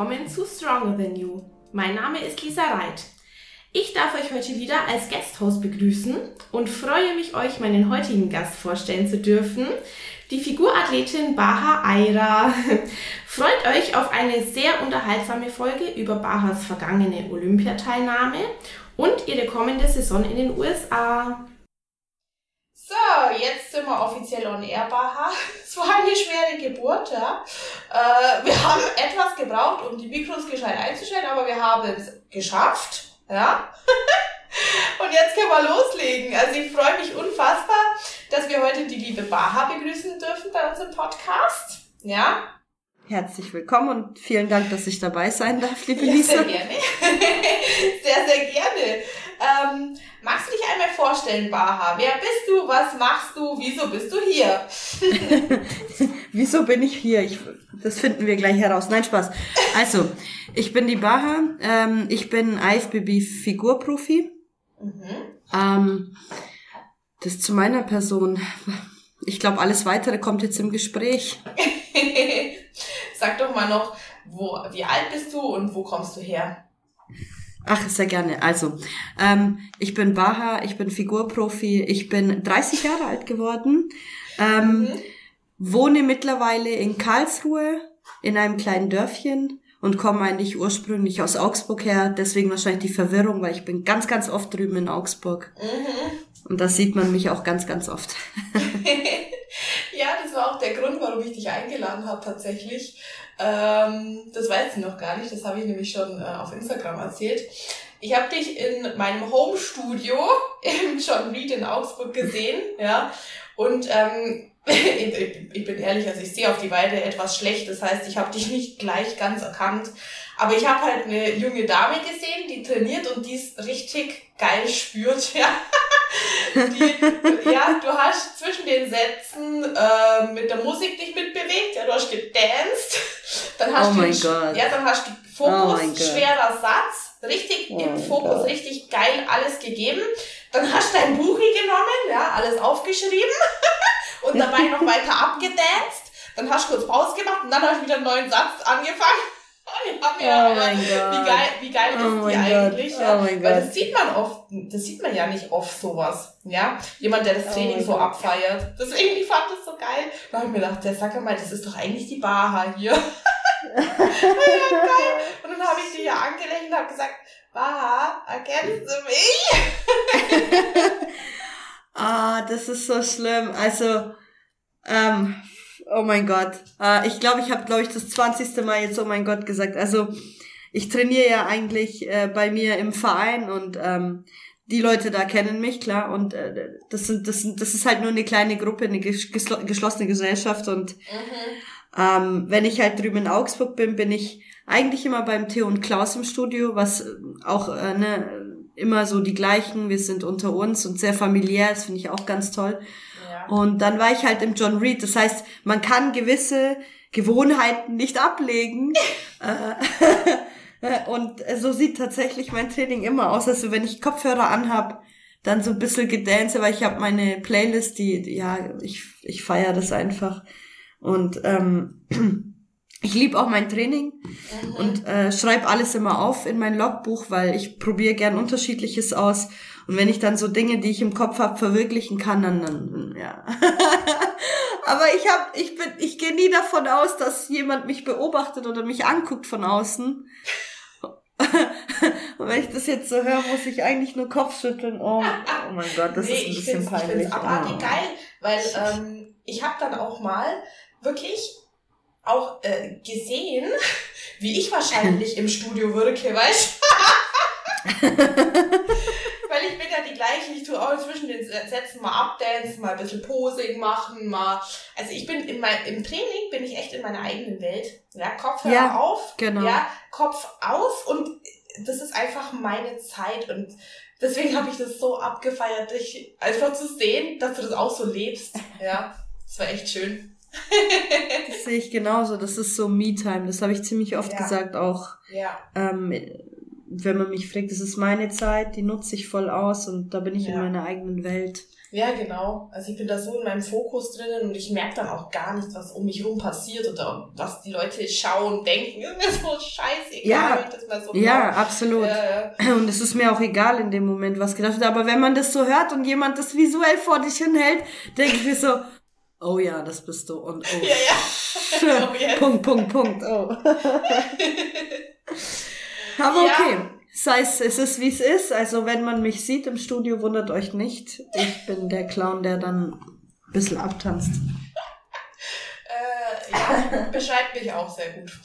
willkommen zu Stronger Than You. Mein Name ist Lisa Reit. Ich darf euch heute wieder als Guesthost begrüßen und freue mich, euch meinen heutigen Gast vorstellen zu dürfen, die Figurathletin Baha Aira. Freut euch auf eine sehr unterhaltsame Folge über Bahas vergangene Olympiateilnahme und ihre kommende Saison in den USA. Sind wir offiziell on air, Baha. Es war eine schwere Geburt, ja. Äh, wir haben etwas gebraucht, um die Mikros gescheit einzustellen, aber wir haben es geschafft, ja. Und jetzt können wir loslegen. Also ich freue mich unfassbar, dass wir heute die liebe Baha begrüßen dürfen bei uns im Podcast. Ja. Herzlich willkommen und vielen Dank, dass ich dabei sein darf, liebe ja, Lisa. Sehr gerne. sehr, sehr gerne. Ähm, magst du dich einmal vorstellen, Baha? Wer bist du? Was machst du? Wieso bist du hier? Wieso bin ich hier? Ich, das finden wir gleich heraus. Nein, Spaß. Also, ich bin die Baha. Ähm, ich bin IFBB-Figurprofi. Mhm. Ähm, das zu meiner Person. Ich glaube, alles weitere kommt jetzt im Gespräch. Sag doch mal noch, wo, wie alt bist du und wo kommst du her? Ach, sehr gerne. Also, ähm, ich bin Baha, ich bin Figurprofi, ich bin 30 Jahre alt geworden, ähm, mhm. wohne mittlerweile in Karlsruhe in einem kleinen Dörfchen und komme eigentlich ursprünglich aus Augsburg her, deswegen wahrscheinlich die Verwirrung, weil ich bin ganz, ganz oft drüben in Augsburg. Mhm. Und da sieht man mich auch ganz, ganz oft. ja, das war auch der Grund, warum ich dich eingeladen habe tatsächlich. Ähm, das weiß ich noch gar nicht, das habe ich nämlich schon äh, auf Instagram erzählt. Ich habe dich in meinem Home-Studio im John Reed in Augsburg gesehen, ja. Und ähm, ich bin ehrlich, also ich sehe auf die Weide etwas schlecht. Das heißt, ich habe dich nicht gleich ganz erkannt. Aber ich habe halt eine junge Dame gesehen, die trainiert und die ist richtig geil spürt, ja. Die, ja, du hast zwischen den Sätzen äh, mit der Musik dich mitbewegt, ja, du hast gedanced, dann hast oh du, mein Gott. ja, dann hast du Fokus, oh schwerer Satz, richtig oh im Fokus, Gott. richtig geil alles gegeben. Dann hast du dein Buchi genommen, ja, alles aufgeschrieben und dabei noch weiter abgedanced. Dann hast du kurz Pause gemacht und dann hast du wieder einen neuen Satz angefangen. Ja, oh mein Gott. Wie geil, wie geil oh ist die eigentlich? Ja? Oh Weil das sieht man oft, das sieht man ja nicht oft sowas. Ja, jemand, der das oh Training oh so Gott. abfeiert. Deswegen, ich fand das so geil. Da habe ich mir gedacht, der sag mal, das ist doch eigentlich die Baha hier. ja, geil. Und dann habe ich die ja angelächelt und habe gesagt, Baha, erkennst du mich? ah, das ist so schlimm. Also, ähm, Oh mein Gott. Äh, ich glaube, ich habe, glaube ich, das 20. Mal jetzt Oh mein Gott gesagt. Also ich trainiere ja eigentlich äh, bei mir im Verein und ähm, die Leute da kennen mich, klar. Und äh, das, sind, das, sind, das ist halt nur eine kleine Gruppe, eine geschlossene Gesellschaft. Und mhm. ähm, wenn ich halt drüben in Augsburg bin, bin ich eigentlich immer beim Theo und Klaus im Studio, was auch äh, ne, immer so die gleichen. Wir sind unter uns und sehr familiär. Das finde ich auch ganz toll. Und dann war ich halt im John Reed. Das heißt, man kann gewisse Gewohnheiten nicht ablegen. Äh, und so sieht tatsächlich mein Training immer aus. Also wenn ich Kopfhörer anhab, dann so ein bisschen gedance, weil ich habe meine Playlist, die, die ja, ich, ich feiere das einfach. Und ähm, ich liebe auch mein Training mhm. und äh, schreibe alles immer auf in mein Logbuch, weil ich probiere gern unterschiedliches aus. Und wenn ich dann so Dinge, die ich im Kopf habe, verwirklichen kann, dann, dann ja. Aber ich hab, ich bin, ich gehe nie davon aus, dass jemand mich beobachtet oder mich anguckt von außen. Und wenn ich das jetzt so höre, muss ich eigentlich nur Kopfschütteln. Oh, oh mein Gott, das nee, ist ein bisschen ich peinlich. Ich finde abartig oh. geil, weil ähm, ich habe dann auch mal wirklich auch äh, gesehen, wie ich wahrscheinlich im Studio wirke, weißt Weil ich bin ja die gleiche, ich tue auch zwischen den Sätzen mal abdancen, mal ein bisschen Posing machen, mal. Also ich bin in mein, im Training bin ich echt in meiner eigenen Welt. Ja, Kopfhörer ja, auf, genau. ja, Kopf aus und das ist einfach meine Zeit und deswegen habe ich das so abgefeiert, dich einfach zu sehen, dass du das auch so lebst. Ja, das war echt schön. das sehe ich genauso. Das ist so Me-Time. Das habe ich ziemlich oft ja. gesagt auch. Ja. Ähm, wenn man mich fragt, das ist meine Zeit, die nutze ich voll aus und da bin ich ja. in meiner eigenen Welt. Ja, genau. Also ich bin da so in meinem Fokus drinnen und ich merke dann auch gar nicht, was um mich rum passiert oder was die Leute schauen, denken. Ist mir so scheißegal, ja, wenn ich das mal so Ja, mache. absolut. Äh, und es ist mir auch egal in dem Moment, was gedacht wird. Aber wenn man das so hört und jemand das visuell vor dich hinhält, denke ich mir so, oh ja, das bist du. Und oh. Ja, ja. oh. Punkt, Punkt, Punkt. Oh. Aber okay. Ja. Sei es, es ist wie es ist. Also wenn man mich sieht im Studio, wundert euch nicht. Ich bin der Clown, der dann ein bisschen abtanzt. Äh, ja, beschreibt mich auch sehr gut.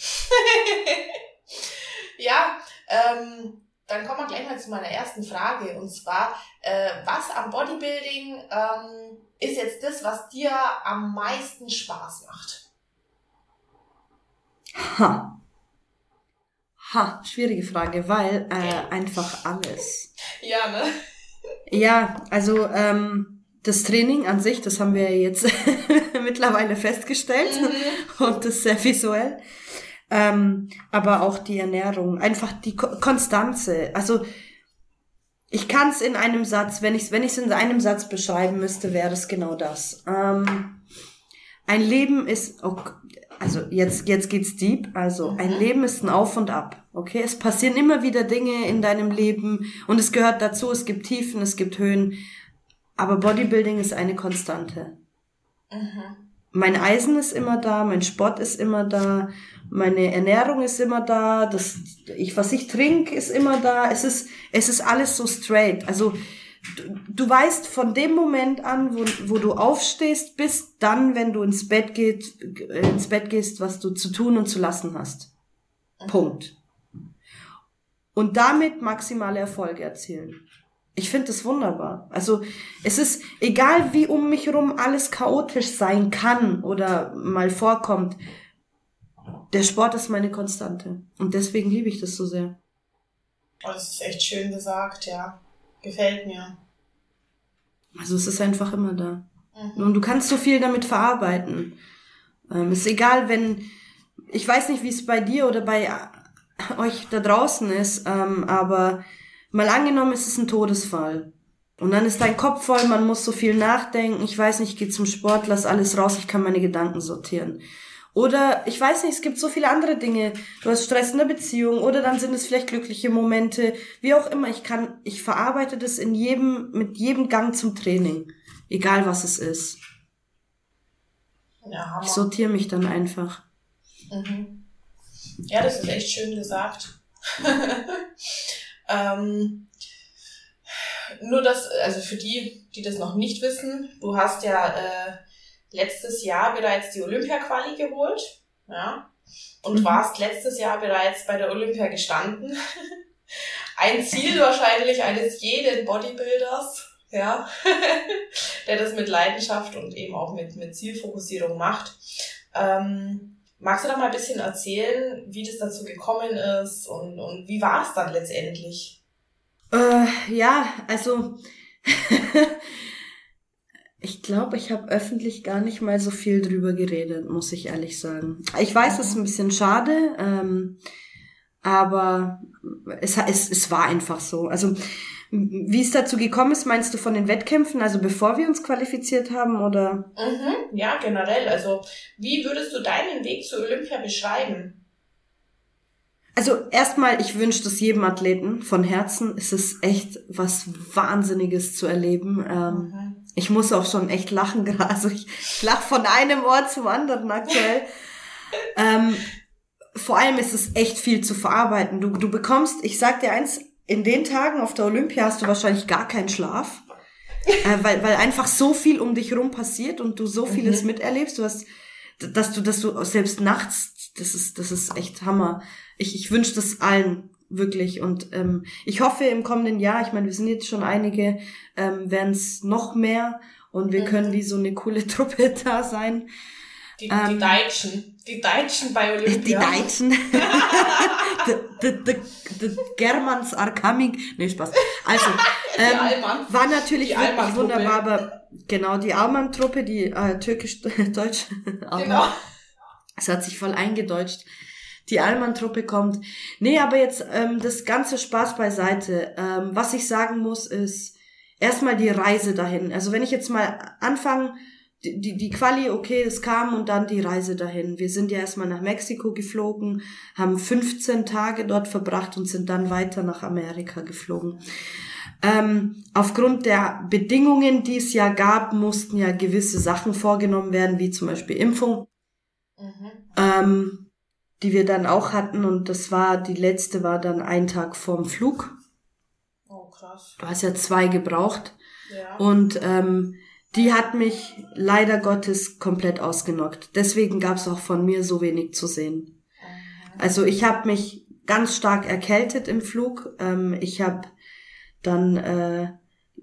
ja, ähm, dann kommen wir gleich mal zu meiner ersten Frage. Und zwar, äh, was am Bodybuilding ähm, ist jetzt das, was dir am meisten Spaß macht? Ha. Ha, schwierige Frage, weil äh, einfach alles. Ja, ne? Ja, also ähm, das Training an sich, das haben wir jetzt mittlerweile festgestellt mhm. und das ist sehr visuell. Ähm, aber auch die Ernährung, einfach die Ko Konstanze. Also ich kann es in einem Satz, wenn ich es wenn ich's in einem Satz beschreiben müsste, wäre es genau das. Ähm, ein Leben ist, oh, also jetzt, jetzt geht's deep. Also ein. Leben ist ein Auf und Ab. Okay, es passieren immer wieder Dinge in deinem Leben und es gehört dazu. Es gibt Tiefen, es gibt Höhen. Aber Bodybuilding ist eine Konstante. Mhm. Mein Eisen ist immer da, mein Sport ist immer da, meine Ernährung ist immer da, das, ich, was ich trinke, ist immer da. Es ist, es ist alles so straight. Also, du, du weißt von dem Moment an, wo, wo du aufstehst, bis dann, wenn du ins Bett geht, ins Bett gehst, was du zu tun und zu lassen hast. Punkt. Und damit maximale Erfolge erzielen. Ich finde das wunderbar. Also es ist egal, wie um mich herum alles chaotisch sein kann oder mal vorkommt. Der Sport ist meine Konstante. Und deswegen liebe ich das so sehr. Oh, das ist echt schön gesagt, ja. Gefällt mir. Also es ist einfach immer da. Mhm. Und du kannst so viel damit verarbeiten. Ähm, ist egal, wenn, ich weiß nicht, wie es bei dir oder bei euch da draußen ist, ähm, aber mal angenommen, es ist ein Todesfall. Und dann ist dein Kopf voll, man muss so viel nachdenken. Ich weiß nicht, ich gehe zum Sport, lass alles raus, ich kann meine Gedanken sortieren. Oder ich weiß nicht, es gibt so viele andere Dinge. Du hast Stress in der Beziehung oder dann sind es vielleicht glückliche Momente. Wie auch immer, ich kann, ich verarbeite das in jedem, mit jedem Gang zum Training. Egal was es ist. Ja, ich sortiere mich dann einfach. Mhm. Ja, das ist echt schön gesagt. ähm, nur das, also für die, die das noch nicht wissen, du hast ja äh, letztes Jahr bereits die Olympia-Quali geholt, ja, und mhm. warst letztes Jahr bereits bei der Olympia gestanden. Ein Ziel wahrscheinlich eines jeden Bodybuilders, ja, der das mit Leidenschaft und eben auch mit, mit Zielfokussierung macht. Ähm, magst du da mal ein bisschen erzählen, wie das dazu gekommen ist und, und wie war es dann letztendlich? Äh, ja, also Ich glaube, ich habe öffentlich gar nicht mal so viel drüber geredet, muss ich ehrlich sagen. Ich weiß, es ist ein bisschen schade, ähm, aber es, es, es war einfach so. Also wie es dazu gekommen ist, meinst du von den Wettkämpfen, also bevor wir uns qualifiziert haben oder? Mhm, ja, generell. Also wie würdest du deinen Weg zu Olympia beschreiben? Also erstmal, ich wünsche das jedem Athleten von Herzen. Es ist echt was Wahnsinniges zu erleben. Ähm, mhm ich muss auch schon echt lachen gerade. Also ich, ich lache von einem Ort zum anderen aktuell. ähm, vor allem ist es echt viel zu verarbeiten. Du, du bekommst, ich sag dir eins, in den Tagen auf der Olympia hast du wahrscheinlich gar keinen Schlaf. äh, weil, weil einfach so viel um dich rum passiert und du so vieles mhm. miterlebst. Du hast, dass du, dass du selbst nachts, das ist, das ist echt Hammer. Ich, ich wünsche das allen wirklich. Und ähm, ich hoffe im kommenden Jahr, ich meine, wir sind jetzt schon einige, ähm, werden es noch mehr und wir mhm. können wie so eine coole Truppe da sein. Die, ähm, die Deutschen. Die Deutschen bei Olympia. Die Deutschen. the, the, the, the Germans are coming. Nee, Spaß. Also, ähm, war natürlich die wirklich wunderbar, aber genau, die Alman-Truppe, die äh, türkisch-deutsch. genau. Es hat sich voll eingedeutscht. Die Allmann-Truppe kommt. Nee, aber jetzt ähm, das ganze Spaß beiseite. Ähm, was ich sagen muss, ist erstmal die Reise dahin. Also wenn ich jetzt mal anfange, die, die, die Quali, okay, es kam und dann die Reise dahin. Wir sind ja erstmal nach Mexiko geflogen, haben 15 Tage dort verbracht und sind dann weiter nach Amerika geflogen. Ähm, aufgrund der Bedingungen, die es ja gab, mussten ja gewisse Sachen vorgenommen werden, wie zum Beispiel Impfung, mhm. ähm, die wir dann auch hatten. Und das war, die letzte war dann ein Tag vorm Flug. Oh, krass. Du hast ja zwei gebraucht. Ja. Und ähm, die hat mich leider Gottes komplett ausgenockt. Deswegen gab es auch von mir so wenig zu sehen. Also ich habe mich ganz stark erkältet im Flug. Ähm, ich habe dann äh,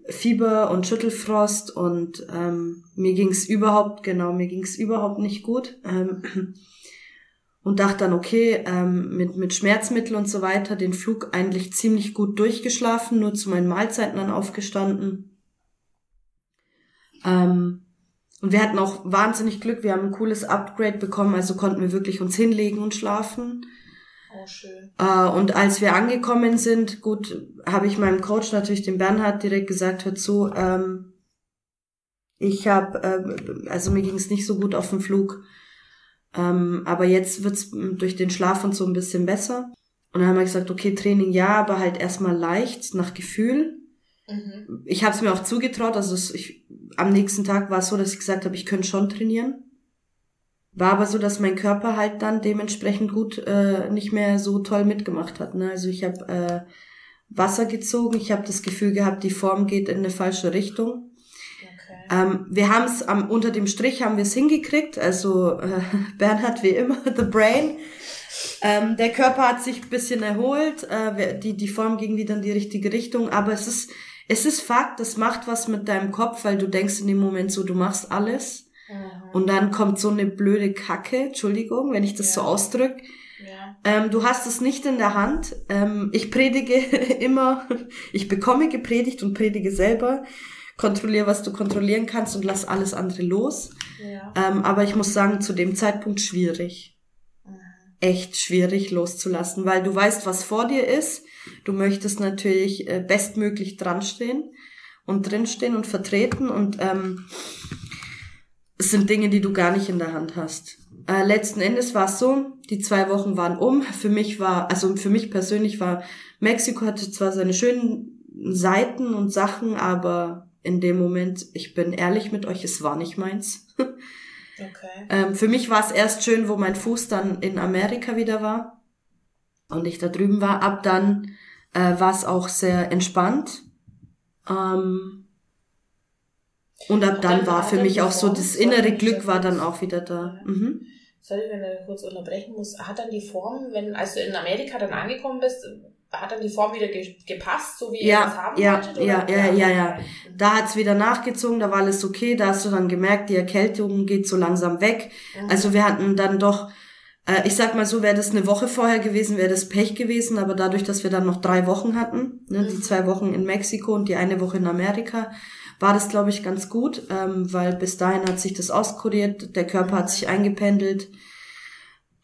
Fieber und Schüttelfrost und ähm, mir ging's überhaupt, genau, mir ging's überhaupt nicht gut. Ähm, und dachte dann, okay, ähm, mit, mit Schmerzmittel und so weiter, den Flug eigentlich ziemlich gut durchgeschlafen, nur zu meinen Mahlzeiten dann aufgestanden. Ähm, und wir hatten auch wahnsinnig Glück, wir haben ein cooles Upgrade bekommen, also konnten wir wirklich uns hinlegen und schlafen. Oh, schön. Äh, und als wir angekommen sind, gut, habe ich meinem Coach natürlich, dem Bernhard, direkt gesagt, hör zu, ähm, ich habe, äh, also mir ging es nicht so gut auf dem Flug, ähm, aber jetzt wird's durch den Schlaf und so ein bisschen besser. Und dann haben wir gesagt, okay, Training ja, aber halt erstmal leicht, nach Gefühl. Mhm. Ich habe es mir auch zugetraut, also ich, am nächsten Tag war es so, dass ich gesagt habe, ich könnte schon trainieren. War aber so, dass mein Körper halt dann dementsprechend gut äh, nicht mehr so toll mitgemacht hat. Ne? Also ich habe äh, Wasser gezogen, ich habe das Gefühl gehabt, die Form geht in eine falsche Richtung. Ähm, wir haben es unter dem Strich haben wir es hingekriegt. Also äh, Bernhard wie immer, the brain. Ähm, der Körper hat sich ein bisschen erholt, äh, die, die Form ging wieder in die richtige Richtung, aber es ist, es ist Fakt, das macht was mit deinem Kopf, weil du denkst in dem Moment so, du machst alles Mhm. Und dann kommt so eine blöde Kacke, Entschuldigung, wenn ich das ja. so ausdrücke. Ja. Ähm, du hast es nicht in der Hand. Ähm, ich predige immer, ich bekomme gepredigt und predige selber. Kontrolliere, was du kontrollieren kannst und lass alles andere los. Ja. Ähm, aber ich muss sagen, zu dem Zeitpunkt schwierig. Mhm. Echt schwierig loszulassen, weil du weißt, was vor dir ist. Du möchtest natürlich äh, bestmöglich dranstehen und drinstehen und vertreten und ähm, es sind Dinge, die du gar nicht in der Hand hast. Äh, letzten Endes war es so, die zwei Wochen waren um. Für mich war, also für mich persönlich war, Mexiko hatte zwar seine schönen Seiten und Sachen, aber in dem Moment, ich bin ehrlich mit euch, es war nicht meins. Okay. ähm, für mich war es erst schön, wo mein Fuß dann in Amerika wieder war und ich da drüben war. Ab dann äh, war es auch sehr entspannt. Ähm, und ab dann, dann war für mich auch so, das innere Glück war dann auch wieder da. Mhm. Sorry, wenn ich kurz unterbrechen muss. Hat dann die Form, wenn, als du in Amerika dann angekommen bist, hat dann die Form wieder ge gepasst, so wie ja, ihr es haben ja, wolltet? Ja, ja, ja, ja, ja. Da hat's wieder nachgezogen, da war alles okay, da hast du dann gemerkt, die Erkältung geht so langsam weg. Mhm. Also wir hatten dann doch, äh, ich sag mal so, wäre das eine Woche vorher gewesen, wäre das Pech gewesen, aber dadurch, dass wir dann noch drei Wochen hatten, ne, mhm. die zwei Wochen in Mexiko und die eine Woche in Amerika, war das, glaube ich, ganz gut, ähm, weil bis dahin hat sich das auskuriert, der Körper hat sich eingependelt.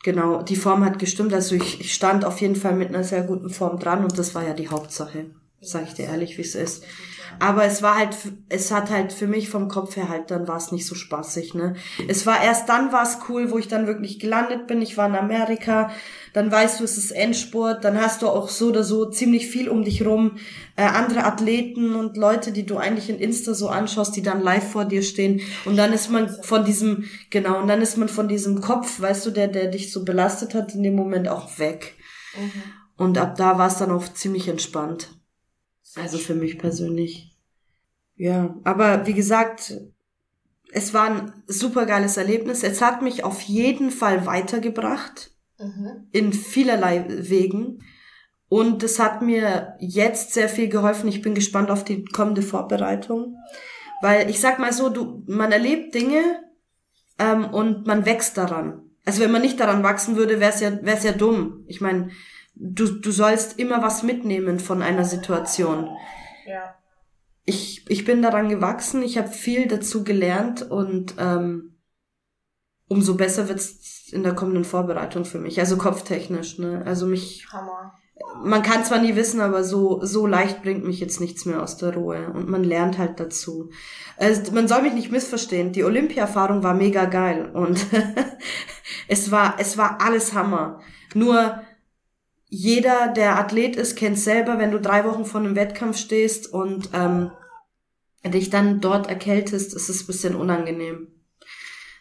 Genau, die Form hat gestimmt. Also ich, ich stand auf jeden Fall mit einer sehr guten Form dran und das war ja die Hauptsache. Sag ich dir ehrlich, wie es ist. Aber es war halt, es hat halt für mich vom Kopf her halt, dann war es nicht so spaßig, ne. Es war erst dann war es cool, wo ich dann wirklich gelandet bin. Ich war in Amerika, dann weißt du, es ist Endspurt, dann hast du auch so oder so ziemlich viel um dich rum, äh, andere Athleten und Leute, die du eigentlich in Insta so anschaust, die dann live vor dir stehen. Und dann ist man von diesem, genau, und dann ist man von diesem Kopf, weißt du, der, der dich so belastet hat, in dem Moment auch weg. Mhm. Und ab da war es dann auch ziemlich entspannt. Also für mich persönlich. Ja, aber wie gesagt, es war ein super geiles Erlebnis. Es hat mich auf jeden Fall weitergebracht. Mhm. In vielerlei Wegen. Und es hat mir jetzt sehr viel geholfen. Ich bin gespannt auf die kommende Vorbereitung. Weil ich sag mal so, du, man erlebt Dinge ähm, und man wächst daran. Also wenn man nicht daran wachsen würde, wäre es ja, wär's ja dumm. Ich meine, du, du sollst immer was mitnehmen von einer Situation. Ja. Ich, ich bin daran gewachsen, ich habe viel dazu gelernt und ähm, umso besser wird's in der kommenden Vorbereitung für mich. Also kopftechnisch, ne? Also mich. Hammer. Man kann zwar nie wissen, aber so, so leicht bringt mich jetzt nichts mehr aus der Ruhe. Und man lernt halt dazu. Also, man soll mich nicht missverstehen. Die Olympia-Erfahrung war mega geil. Und es war, es war alles Hammer. Nur, jeder, der Athlet ist, kennt selber, wenn du drei Wochen vor einem Wettkampf stehst und ähm, dich dann dort erkältest, ist es ein bisschen unangenehm.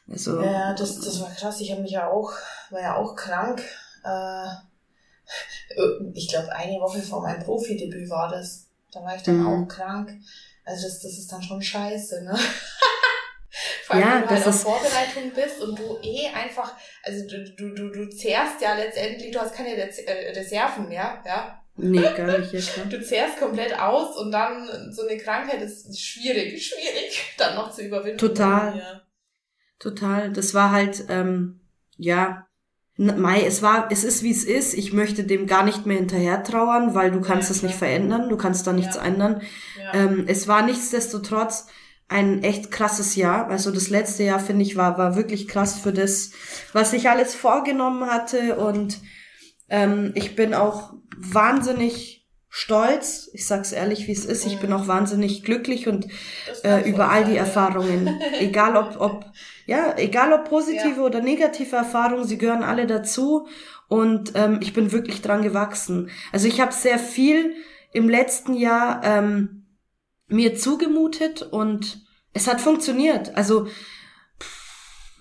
Also, ja, das, das war krass. Ich habe mich ja auch, war ja auch krank. Äh, ich glaube, eine Woche vor meinem Profidebüt war das. Da war ich dann mhm. auch krank. Also das, das ist dann schon scheiße, ne? Vor allem, ja, wenn du halt auf Vorbereitung bist und du eh einfach, also du, du, du, du zehrst ja letztendlich, du hast keine äh, Reserven mehr, ja. Nee, gar nicht, ja klar. Du zehrst komplett aus und dann so eine Krankheit ist schwierig, schwierig, dann noch zu überwinden. Total. Ja. Total. Das war halt, ähm, ja, Mai, es war, es ist wie es ist. Ich möchte dem gar nicht mehr hinterher trauern, weil du kannst es ja, nicht verändern, du kannst da nichts ja. ändern. Ja. Ähm, es war nichtsdestotrotz ein echt krasses Jahr. Also das letzte Jahr, finde ich, war, war wirklich krass für das, was ich alles vorgenommen hatte. Und ähm, ich bin auch wahnsinnig stolz. Ich sag's ehrlich, wie es ist. Ich bin auch wahnsinnig glücklich und äh, über all die Erfahrungen. Egal ob, ob, ja, egal ob positive ja. oder negative Erfahrungen, sie gehören alle dazu. Und ähm, ich bin wirklich dran gewachsen. Also ich habe sehr viel im letzten Jahr ähm, mir zugemutet und es hat funktioniert. Also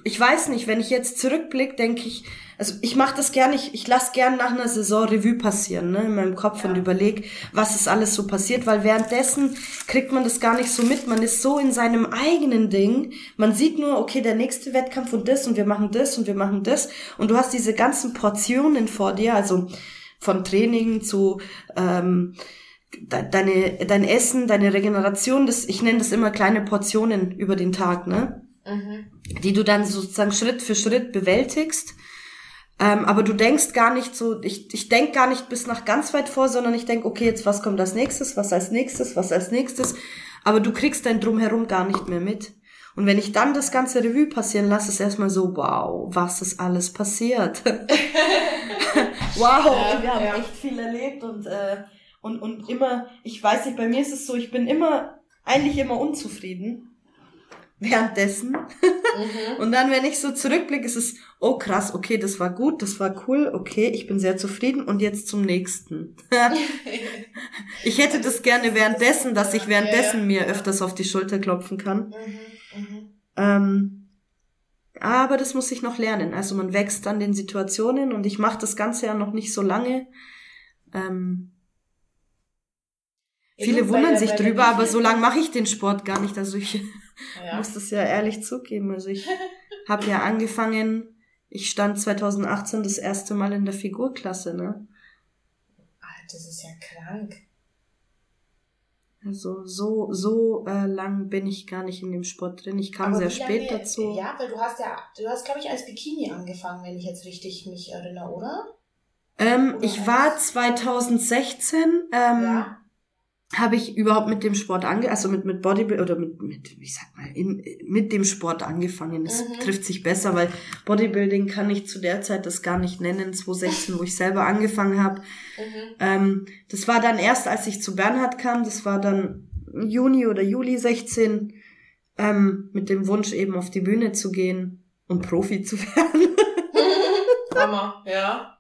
ich weiß nicht, wenn ich jetzt zurückblicke, denke ich, also ich mache das gerne, ich, ich lasse gern nach einer Saison Revue passieren, ne, in meinem Kopf ja. und überlege, was ist alles so passiert, weil währenddessen kriegt man das gar nicht so mit, man ist so in seinem eigenen Ding, man sieht nur, okay, der nächste Wettkampf und das und wir machen das und wir machen das und du hast diese ganzen Portionen vor dir, also von Training zu ähm, deine, dein Essen, deine Regeneration, das, ich nenne das immer kleine Portionen über den Tag, ne? Mhm. Die du dann sozusagen Schritt für Schritt bewältigst. Ähm, aber du denkst gar nicht so, ich, ich denk gar nicht bis nach ganz weit vor, sondern ich denk, okay, jetzt was kommt als nächstes, was als nächstes, was als nächstes. Aber du kriegst dein Drumherum gar nicht mehr mit. Und wenn ich dann das ganze Revue passieren lasse, ist erstmal so, wow, was ist alles passiert? wow, ja, wir haben ja. echt viel erlebt und äh, und, und immer, ich weiß nicht, bei mir ist es so, ich bin immer, eigentlich immer unzufrieden. Währenddessen. Mhm. Und dann, wenn ich so zurückblicke, ist es, oh krass, okay, das war gut, das war cool, okay, ich bin sehr zufrieden und jetzt zum nächsten. ich hätte das gerne währenddessen, dass ich währenddessen mir öfters auf die Schulter klopfen kann. Mhm. Mhm. Ähm, aber das muss ich noch lernen. Also man wächst an den Situationen und ich mache das Ganze ja noch nicht so lange. Ähm, Viele wundern sich drüber, aber so lange mache ich den Sport gar nicht. Also ich ja. muss das ja ehrlich zugeben. Also ich habe ja angefangen, ich stand 2018 das erste Mal in der Figurklasse, ne? Alter, das ist ja krank. Also so so äh, lang bin ich gar nicht in dem Sport drin. Ich kam aber sehr spät lange, dazu. Ja, weil du hast ja, du hast glaube ich als Bikini angefangen, wenn ich jetzt richtig mich erinnere, oder? Ähm, oder ich war 2016 ähm, ja habe ich überhaupt mit dem Sport ange also mit mit Bodybuilding oder mit mit ich sag mal in, mit dem Sport angefangen. Das mhm. trifft sich besser, weil Bodybuilding kann ich zu der Zeit das gar nicht nennen. 2016, wo ich selber angefangen habe. Mhm. Ähm, das war dann erst, als ich zu Bernhard kam. Das war dann Juni oder Juli 16 ähm, mit dem Wunsch eben auf die Bühne zu gehen und Profi zu werden. Hammer, ja.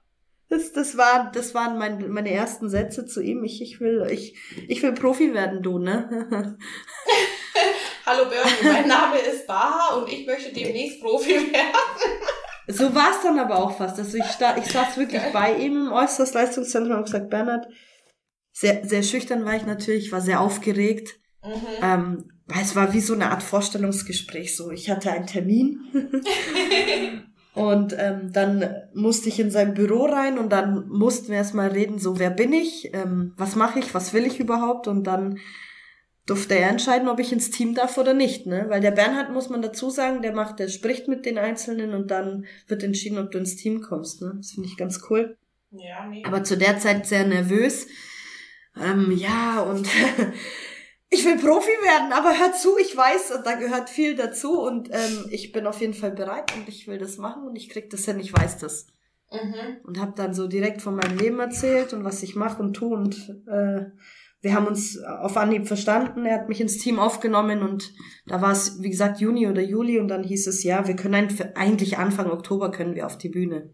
Das, das, war, das waren mein, meine ersten Sätze zu ihm. Ich, ich, will, ich, ich will Profi werden, du, ne? Hallo Bernie, mein Name ist Baha und ich möchte demnächst Profi werden. so war es dann aber auch fast. Also ich, sta ich saß wirklich bei ihm im Äußerst Leistungszentrum und gesagt, Bernhard, sehr, sehr schüchtern war ich natürlich, war sehr aufgeregt. Mhm. Ähm, es war wie so eine Art Vorstellungsgespräch. So, ich hatte einen Termin Und ähm, dann musste ich in sein Büro rein und dann mussten wir erstmal reden, so wer bin ich, ähm, was mache ich, was will ich überhaupt und dann durfte er entscheiden, ob ich ins Team darf oder nicht, ne? Weil der Bernhard muss man dazu sagen, der macht, der spricht mit den Einzelnen und dann wird entschieden, ob du ins Team kommst, ne? Das finde ich ganz cool. Ja, nee. Aber zu der Zeit sehr nervös. Ähm, ja, und ich will Profi werden, aber hör zu, ich weiß, da gehört viel dazu und ähm, ich bin auf jeden Fall bereit und ich will das machen und ich krieg das hin, ich weiß das. Mhm. Und habe dann so direkt von meinem Leben erzählt und was ich mache und tu und äh, wir haben uns auf Anhieb verstanden. Er hat mich ins Team aufgenommen und da war es, wie gesagt, Juni oder Juli und dann hieß es, ja, wir können eigentlich Anfang Oktober können wir auf die Bühne.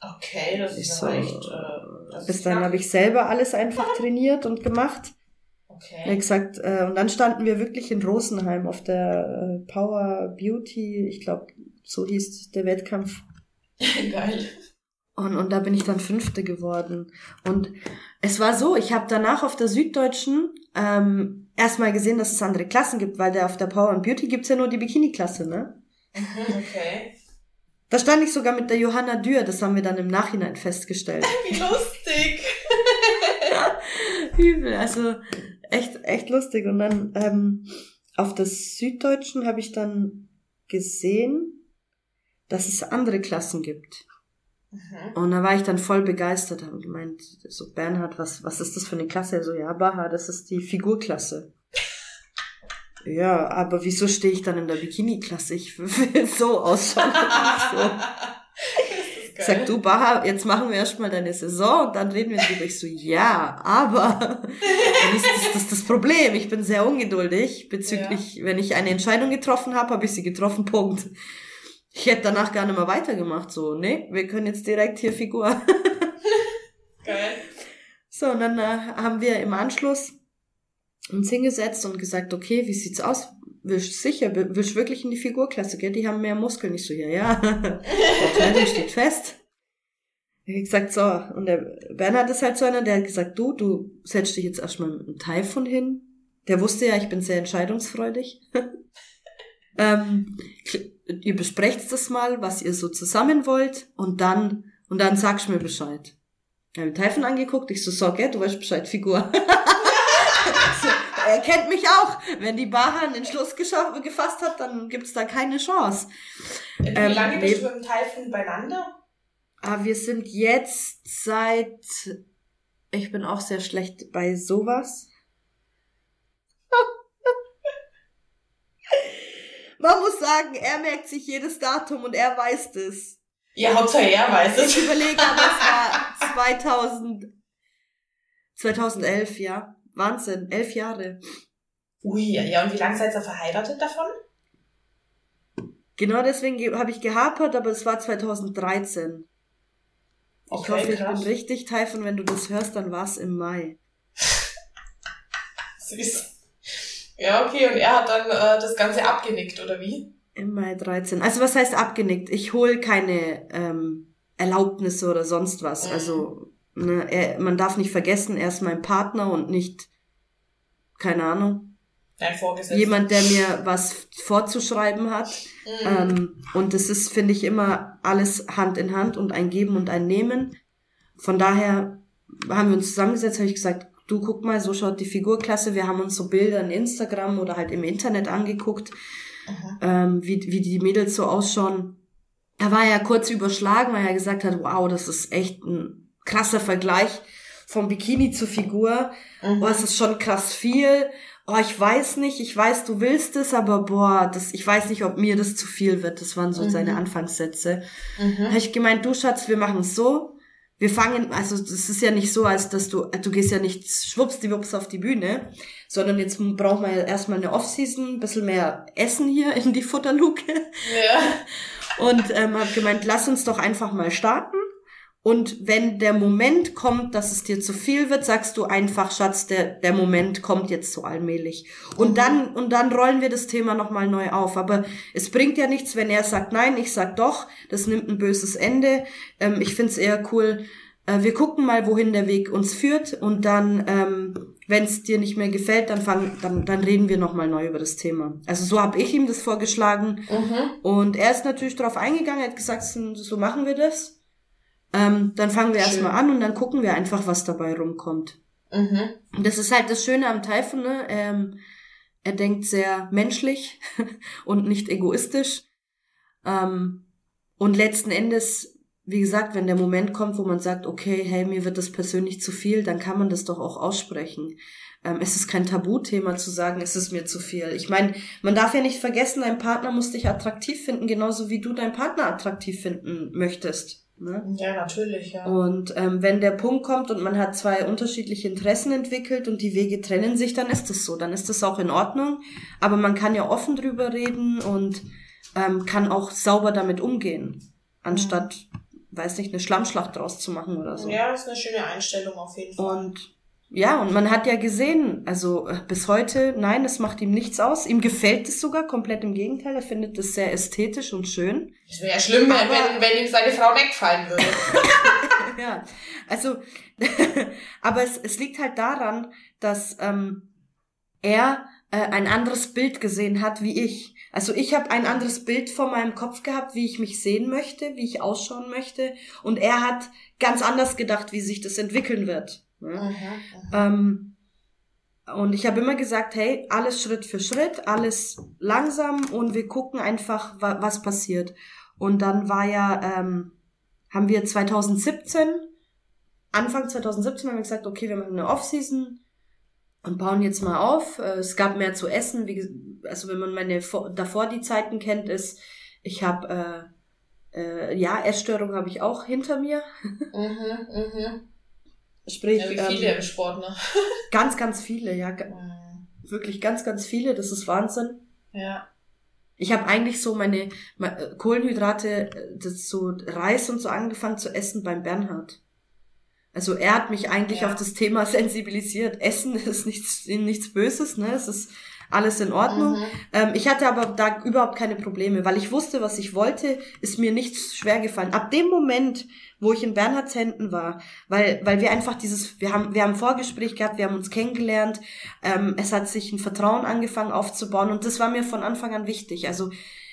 Okay, das ist so, echt. Äh, das bis dann habe ich selber alles einfach trainiert und gemacht. Okay. Gesagt, äh, und dann standen wir wirklich in Rosenheim auf der äh, Power Beauty, ich glaube, so hieß der Wettkampf. Geil. Und, und da bin ich dann Fünfte geworden. Und es war so, ich habe danach auf der Süddeutschen ähm, erstmal gesehen, dass es andere Klassen gibt, weil der auf der Power and Beauty gibt's ja nur die Bikini-Klasse, ne? Mhm, okay. Da stand ich sogar mit der Johanna Dürr, das haben wir dann im Nachhinein festgestellt. Wie lustig! Übel, also echt, echt lustig. Und dann ähm, auf der Süddeutschen habe ich dann gesehen, dass es andere Klassen gibt. Mhm. Und da war ich dann voll begeistert, habe gemeint, so Bernhard, was, was ist das für eine Klasse? Er so, ja, Baha, das ist die Figurklasse. ja, aber wieso stehe ich dann in der Bikini-Klasse? Ich will so ausschauen. so. Ich sag, du, Baha, jetzt machen wir erstmal deine Saison und dann reden wir drüber. Ich so, ja, aber ist das, das, das Problem. Ich bin sehr ungeduldig bezüglich, ja. wenn ich eine Entscheidung getroffen habe, habe ich sie getroffen, Punkt. Ich hätte danach gar nicht mehr weitergemacht. So, nee, wir können jetzt direkt hier Figur. Geil. So, und dann äh, haben wir im Anschluss uns hingesetzt und gesagt, okay, wie sieht's aus? Willst sicher, willst wirklich in die Figurklasse, gell? Die haben mehr Muskeln. Ich so, ja, ja. Der steht fest. Ich gesagt, so, und der Bernhard ist halt so einer, der hat gesagt, du, du setzt dich jetzt erstmal mit einem Taifun hin. Der wusste ja, ich bin sehr entscheidungsfreudig. ähm, ihr besprecht das mal, was ihr so zusammen wollt und dann, und dann sagst du mir Bescheid. Ich habe Typhon angeguckt, ich so, so, gell, du weißt Bescheid, Figur. so, er kennt mich auch. Wenn die Baha einen Entschluss gefasst hat, dann gibt's da keine Chance. Wie ähm, lange bist du mit dem Typhon beieinander? Ah, wir sind jetzt seit, ich bin auch sehr schlecht bei sowas. Man muss sagen, er merkt sich jedes Datum und er weiß das. Ja, Hauptsache er weiß es. Ich überlege, aber es war 2000, 2011, ja. Wahnsinn, elf Jahre. Ui, ja, und wie lange seid ihr verheiratet davon? Genau deswegen habe ich gehapert, aber es war 2013. Okay, ich hoffe, krass. ich bin richtig, Typhon, wenn du das hörst, dann war es im Mai. Süß. Ja, okay, und er hat dann äh, das Ganze abgenickt, oder wie? Im Mai 13. Also was heißt abgenickt? Ich hole keine ähm, Erlaubnisse oder sonst was. Mhm. Also ne, er, man darf nicht vergessen, er ist mein Partner und nicht, keine Ahnung, Dein jemand, der mir was vorzuschreiben hat. Mhm. Ähm, und das ist, finde ich, immer alles Hand in Hand und ein Geben und ein Nehmen. Von daher haben wir uns zusammengesetzt, habe ich gesagt, du guck mal, so schaut die Figurklasse. Wir haben uns so Bilder in Instagram oder halt im Internet angeguckt, ähm, wie, wie die Mädels so ausschauen. Er war ja kurz überschlagen, weil er gesagt hat, wow, das ist echt ein krasser Vergleich vom Bikini zur Figur. Mhm. Oh, es ist schon krass viel. Oh, ich weiß nicht, ich weiß, du willst es, aber boah, das, ich weiß nicht, ob mir das zu viel wird. Das waren so mhm. seine Anfangssätze. Mhm. habe ich gemeint, du Schatz, wir machen es so wir fangen, also das ist ja nicht so, als dass du, du gehst ja nicht schwuppsdiwupps auf die Bühne, sondern jetzt braucht man ja erstmal eine Offseason, ein bisschen mehr Essen hier in die Futterluke. Ja. Und ähm, hab gemeint, lass uns doch einfach mal starten. Und wenn der Moment kommt, dass es dir zu viel wird, sagst du einfach, Schatz, der, der Moment kommt jetzt so allmählich. Und dann, und dann rollen wir das Thema nochmal neu auf. Aber es bringt ja nichts, wenn er sagt nein, ich sag doch. Das nimmt ein böses Ende. Ähm, ich find's eher cool. Äh, wir gucken mal, wohin der Weg uns führt. Und dann, ähm, wenn es dir nicht mehr gefällt, dann, fang, dann, dann reden wir nochmal neu über das Thema. Also so habe ich ihm das vorgeschlagen. Mhm. Und er ist natürlich darauf eingegangen, er hat gesagt, so machen wir das. Ähm, dann fangen wir erstmal an und dann gucken wir einfach, was dabei rumkommt. Mhm. Und das ist halt das Schöne am Typhon, ne? Ähm, er denkt sehr menschlich und nicht egoistisch. Ähm, und letzten Endes, wie gesagt, wenn der Moment kommt, wo man sagt, okay, hey, mir wird das persönlich zu viel, dann kann man das doch auch aussprechen. ähm, es ist kein Tabuthema zu sagen, es ist mir zu viel. Ich meine, man darf ja nicht vergessen, dein Partner muss dich attraktiv finden, genauso wie du deinen Partner attraktiv finden möchtest. Ne? Ja, natürlich, ja. Und ähm, wenn der Punkt kommt und man hat zwei unterschiedliche Interessen entwickelt und die Wege trennen sich, dann ist das so, dann ist das auch in Ordnung. Aber man kann ja offen drüber reden und ähm, kann auch sauber damit umgehen, anstatt, mhm. weiß nicht, eine Schlammschlacht draus zu machen oder so. Ja, ist eine schöne Einstellung auf jeden Fall. Und ja, und man hat ja gesehen, also äh, bis heute, nein, es macht ihm nichts aus. Ihm gefällt es sogar, komplett im Gegenteil. Er findet es sehr ästhetisch und schön. Es wäre ja schlimm, wenn, wenn, wenn ihm seine Frau wegfallen würde. ja, also, aber es, es liegt halt daran, dass ähm, er äh, ein anderes Bild gesehen hat wie ich. Also ich habe ein anderes Bild vor meinem Kopf gehabt, wie ich mich sehen möchte, wie ich ausschauen möchte. Und er hat ganz anders gedacht, wie sich das entwickeln wird. Ne? Mhm, ähm, und ich habe immer gesagt, hey, alles Schritt für Schritt, alles langsam und wir gucken einfach, wa was passiert. Und dann war ja, ähm, haben wir 2017, Anfang 2017 haben wir gesagt, okay, wir machen eine Offseason und bauen jetzt mal auf. Äh, es gab mehr zu essen, wie, also wenn man meine davor die Zeiten kennt, ist, ich habe äh, äh, ja Essstörung habe ich auch hinter mir. Mhm, mhm. Sprich, ja, wie viele ähm, im Sport, ne? ganz, ganz viele, ja. Mhm. Wirklich ganz, ganz viele. Das ist Wahnsinn. Ja. Ich habe eigentlich so meine, meine äh, Kohlenhydrate, äh, das so Reis und so angefangen zu essen beim Bernhard. Also er hat mich eigentlich ja. auf das Thema sensibilisiert. Essen ist nichts, nichts Böses, ne? Es ist alles in Ordnung. Mhm. Ähm, ich hatte aber da überhaupt keine Probleme, weil ich wusste, was ich wollte, ist mir nichts schwer gefallen. Ab dem Moment, wo ich in Bernhards Händen war, weil, weil wir einfach dieses, wir haben, wir haben Vorgespräch gehabt, wir haben uns kennengelernt, ähm, es hat sich ein Vertrauen angefangen aufzubauen und das war mir von Anfang an wichtig. Also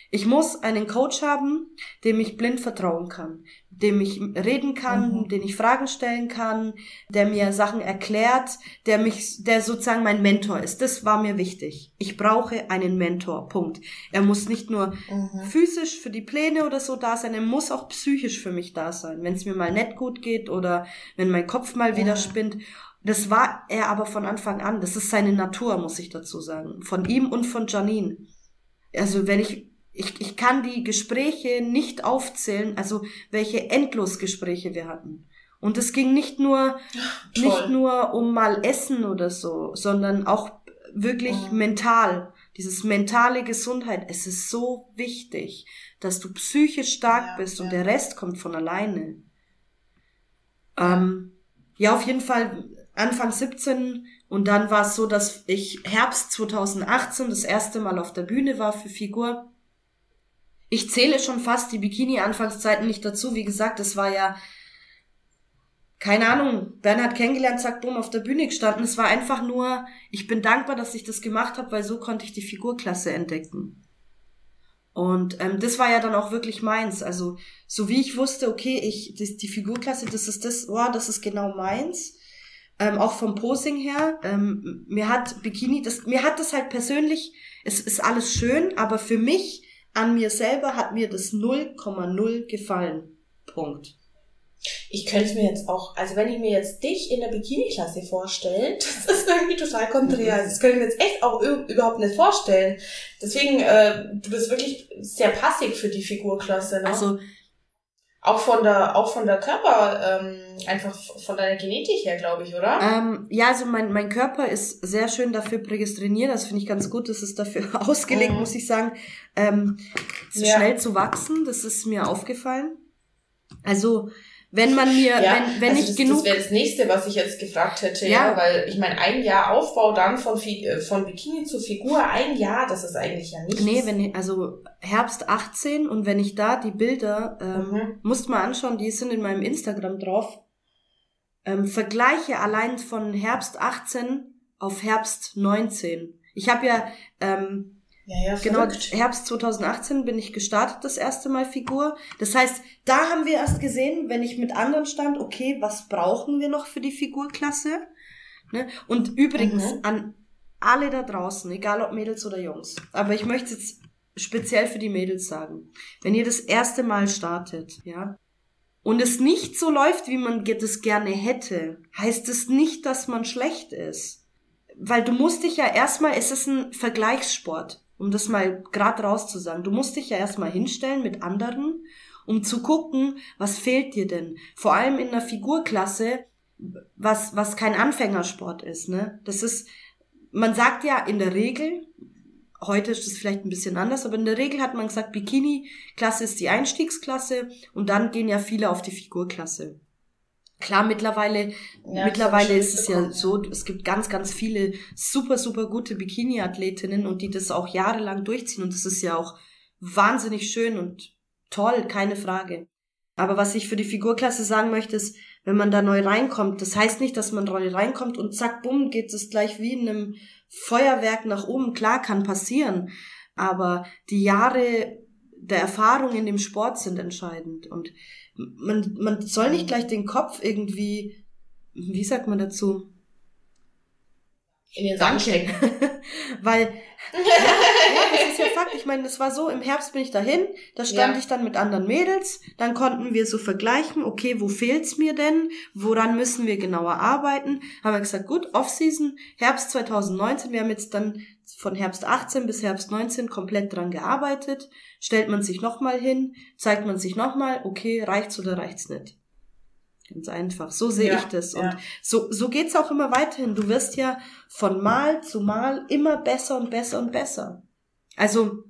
ich muss einen Coach haben, dem ich blind vertrauen kann, dem ich reden kann, mhm. den ich Fragen stellen kann, der mir Sachen erklärt, der mich, der sozusagen mein Mentor ist. Das war mir wichtig. Ich brauche einen Mentor. Punkt. Er muss nicht nur mhm. physisch für die Pläne oder so da sein, er muss auch psychisch für mich da sein, wenn es mir mal nicht gut geht oder wenn mein Kopf mal wieder mhm. spinnt. Das war er aber von Anfang an. Das ist seine Natur, muss ich dazu sagen. Von ihm und von Janine. Also wenn ich ich, ich kann die Gespräche nicht aufzählen, also welche Endlosgespräche wir hatten. Und es ging nicht nur, Toll. nicht nur um mal Essen oder so, sondern auch wirklich oh. mental. Dieses mentale Gesundheit. Es ist so wichtig, dass du psychisch stark ja, bist ja. und der Rest kommt von alleine. Ähm, ja, auf jeden Fall Anfang 17 und dann war es so, dass ich Herbst 2018 das erste Mal auf der Bühne war für Figur ich zähle schon fast die Bikini-Anfangszeiten nicht dazu. Wie gesagt, es war ja, keine Ahnung, Bernhard kennengelernt, zack, bumm, auf der Bühne gestanden. Es war einfach nur, ich bin dankbar, dass ich das gemacht habe, weil so konnte ich die Figurklasse entdecken. Und ähm, das war ja dann auch wirklich meins. Also so wie ich wusste, okay, ich das, die Figurklasse, das ist das, oh, das ist genau meins. Ähm, auch vom Posing her. Ähm, mir hat Bikini, das, mir hat das halt persönlich, es ist alles schön, aber für mich an mir selber hat mir das 0,0 gefallen. Punkt. Ich könnte es mir jetzt auch, also wenn ich mir jetzt dich in der Bikini-Klasse vorstelle, das ist irgendwie total konträr. Das könnte ich mir jetzt echt auch überhaupt nicht vorstellen. Deswegen, äh, du bist wirklich sehr passig für die Figurklasse. Ne? Also auch von der, auch von der Körper, ähm, einfach von deiner Genetik her, glaube ich, oder? Ähm, ja, also mein, mein Körper ist sehr schön dafür prägestiniert. Das finde ich ganz gut. Das ist dafür ausgelegt, mhm. muss ich sagen, ähm, so ja. schnell zu wachsen. Das ist mir aufgefallen. Also wenn man mir, ja, wenn, wenn also ich das, genug. Das wäre das nächste, was ich jetzt gefragt hätte, ja, ja weil ich meine, ein Jahr Aufbau dann von, äh, von Bikini zu Figur, ein Jahr, das ist eigentlich ja nichts. Nee, wenn also Herbst 18 und wenn ich da die Bilder, ähm, mhm. musst mal anschauen, die sind in meinem Instagram drauf, ähm, vergleiche allein von Herbst 18 auf Herbst 19. Ich habe ja, ähm, ja, ja, genau, Herbst 2018 bin ich gestartet, das erste Mal Figur. Das heißt, da haben wir erst gesehen, wenn ich mit anderen stand, okay, was brauchen wir noch für die Figurklasse? Ne? Und übrigens mhm. an alle da draußen, egal ob Mädels oder Jungs, aber ich möchte jetzt speziell für die Mädels sagen, wenn ihr das erste Mal startet, ja, und es nicht so läuft, wie man das gerne hätte, heißt es nicht, dass man schlecht ist weil du musst dich ja erstmal, es ist ein Vergleichssport, um das mal grad rauszusagen. Du musst dich ja erstmal hinstellen mit anderen, um zu gucken, was fehlt dir denn? Vor allem in einer Figurklasse, was, was kein Anfängersport ist, ne? Das ist, man sagt ja in der Regel, heute ist es vielleicht ein bisschen anders, aber in der Regel hat man gesagt, Bikini-Klasse ist die Einstiegsklasse und dann gehen ja viele auf die Figurklasse. Klar, mittlerweile, ja, mittlerweile ist es ja so, es gibt ganz, ganz viele super, super gute Bikini-Athletinnen und die das auch jahrelang durchziehen und das ist ja auch wahnsinnig schön und toll, keine Frage. Aber was ich für die Figurklasse sagen möchte, ist, wenn man da neu reinkommt, das heißt nicht, dass man neu reinkommt und zack, bumm, geht es gleich wie in einem Feuerwerk nach oben. Klar, kann passieren. Aber die Jahre der Erfahrung in dem Sport sind entscheidend. Und man, man soll nicht gleich den Kopf irgendwie, wie sagt man dazu? In den Sand stecken. Weil ja, ja, das ist ja Fakt. Ich meine, das war so, im Herbst bin ich dahin, da stand ja. ich dann mit anderen Mädels, dann konnten wir so vergleichen, okay, wo fehlt's mir denn? Woran müssen wir genauer arbeiten? Haben wir gesagt, gut, Offseason, Herbst 2019, wir haben jetzt dann von Herbst 18 bis Herbst 19 komplett dran gearbeitet. Stellt man sich nochmal hin, zeigt man sich nochmal, okay, reicht's oder reicht's nicht. Ganz einfach. So sehe ja, ich das. Und ja. so, so geht's auch immer weiterhin. Du wirst ja von Mal zu Mal immer besser und besser und besser. Also.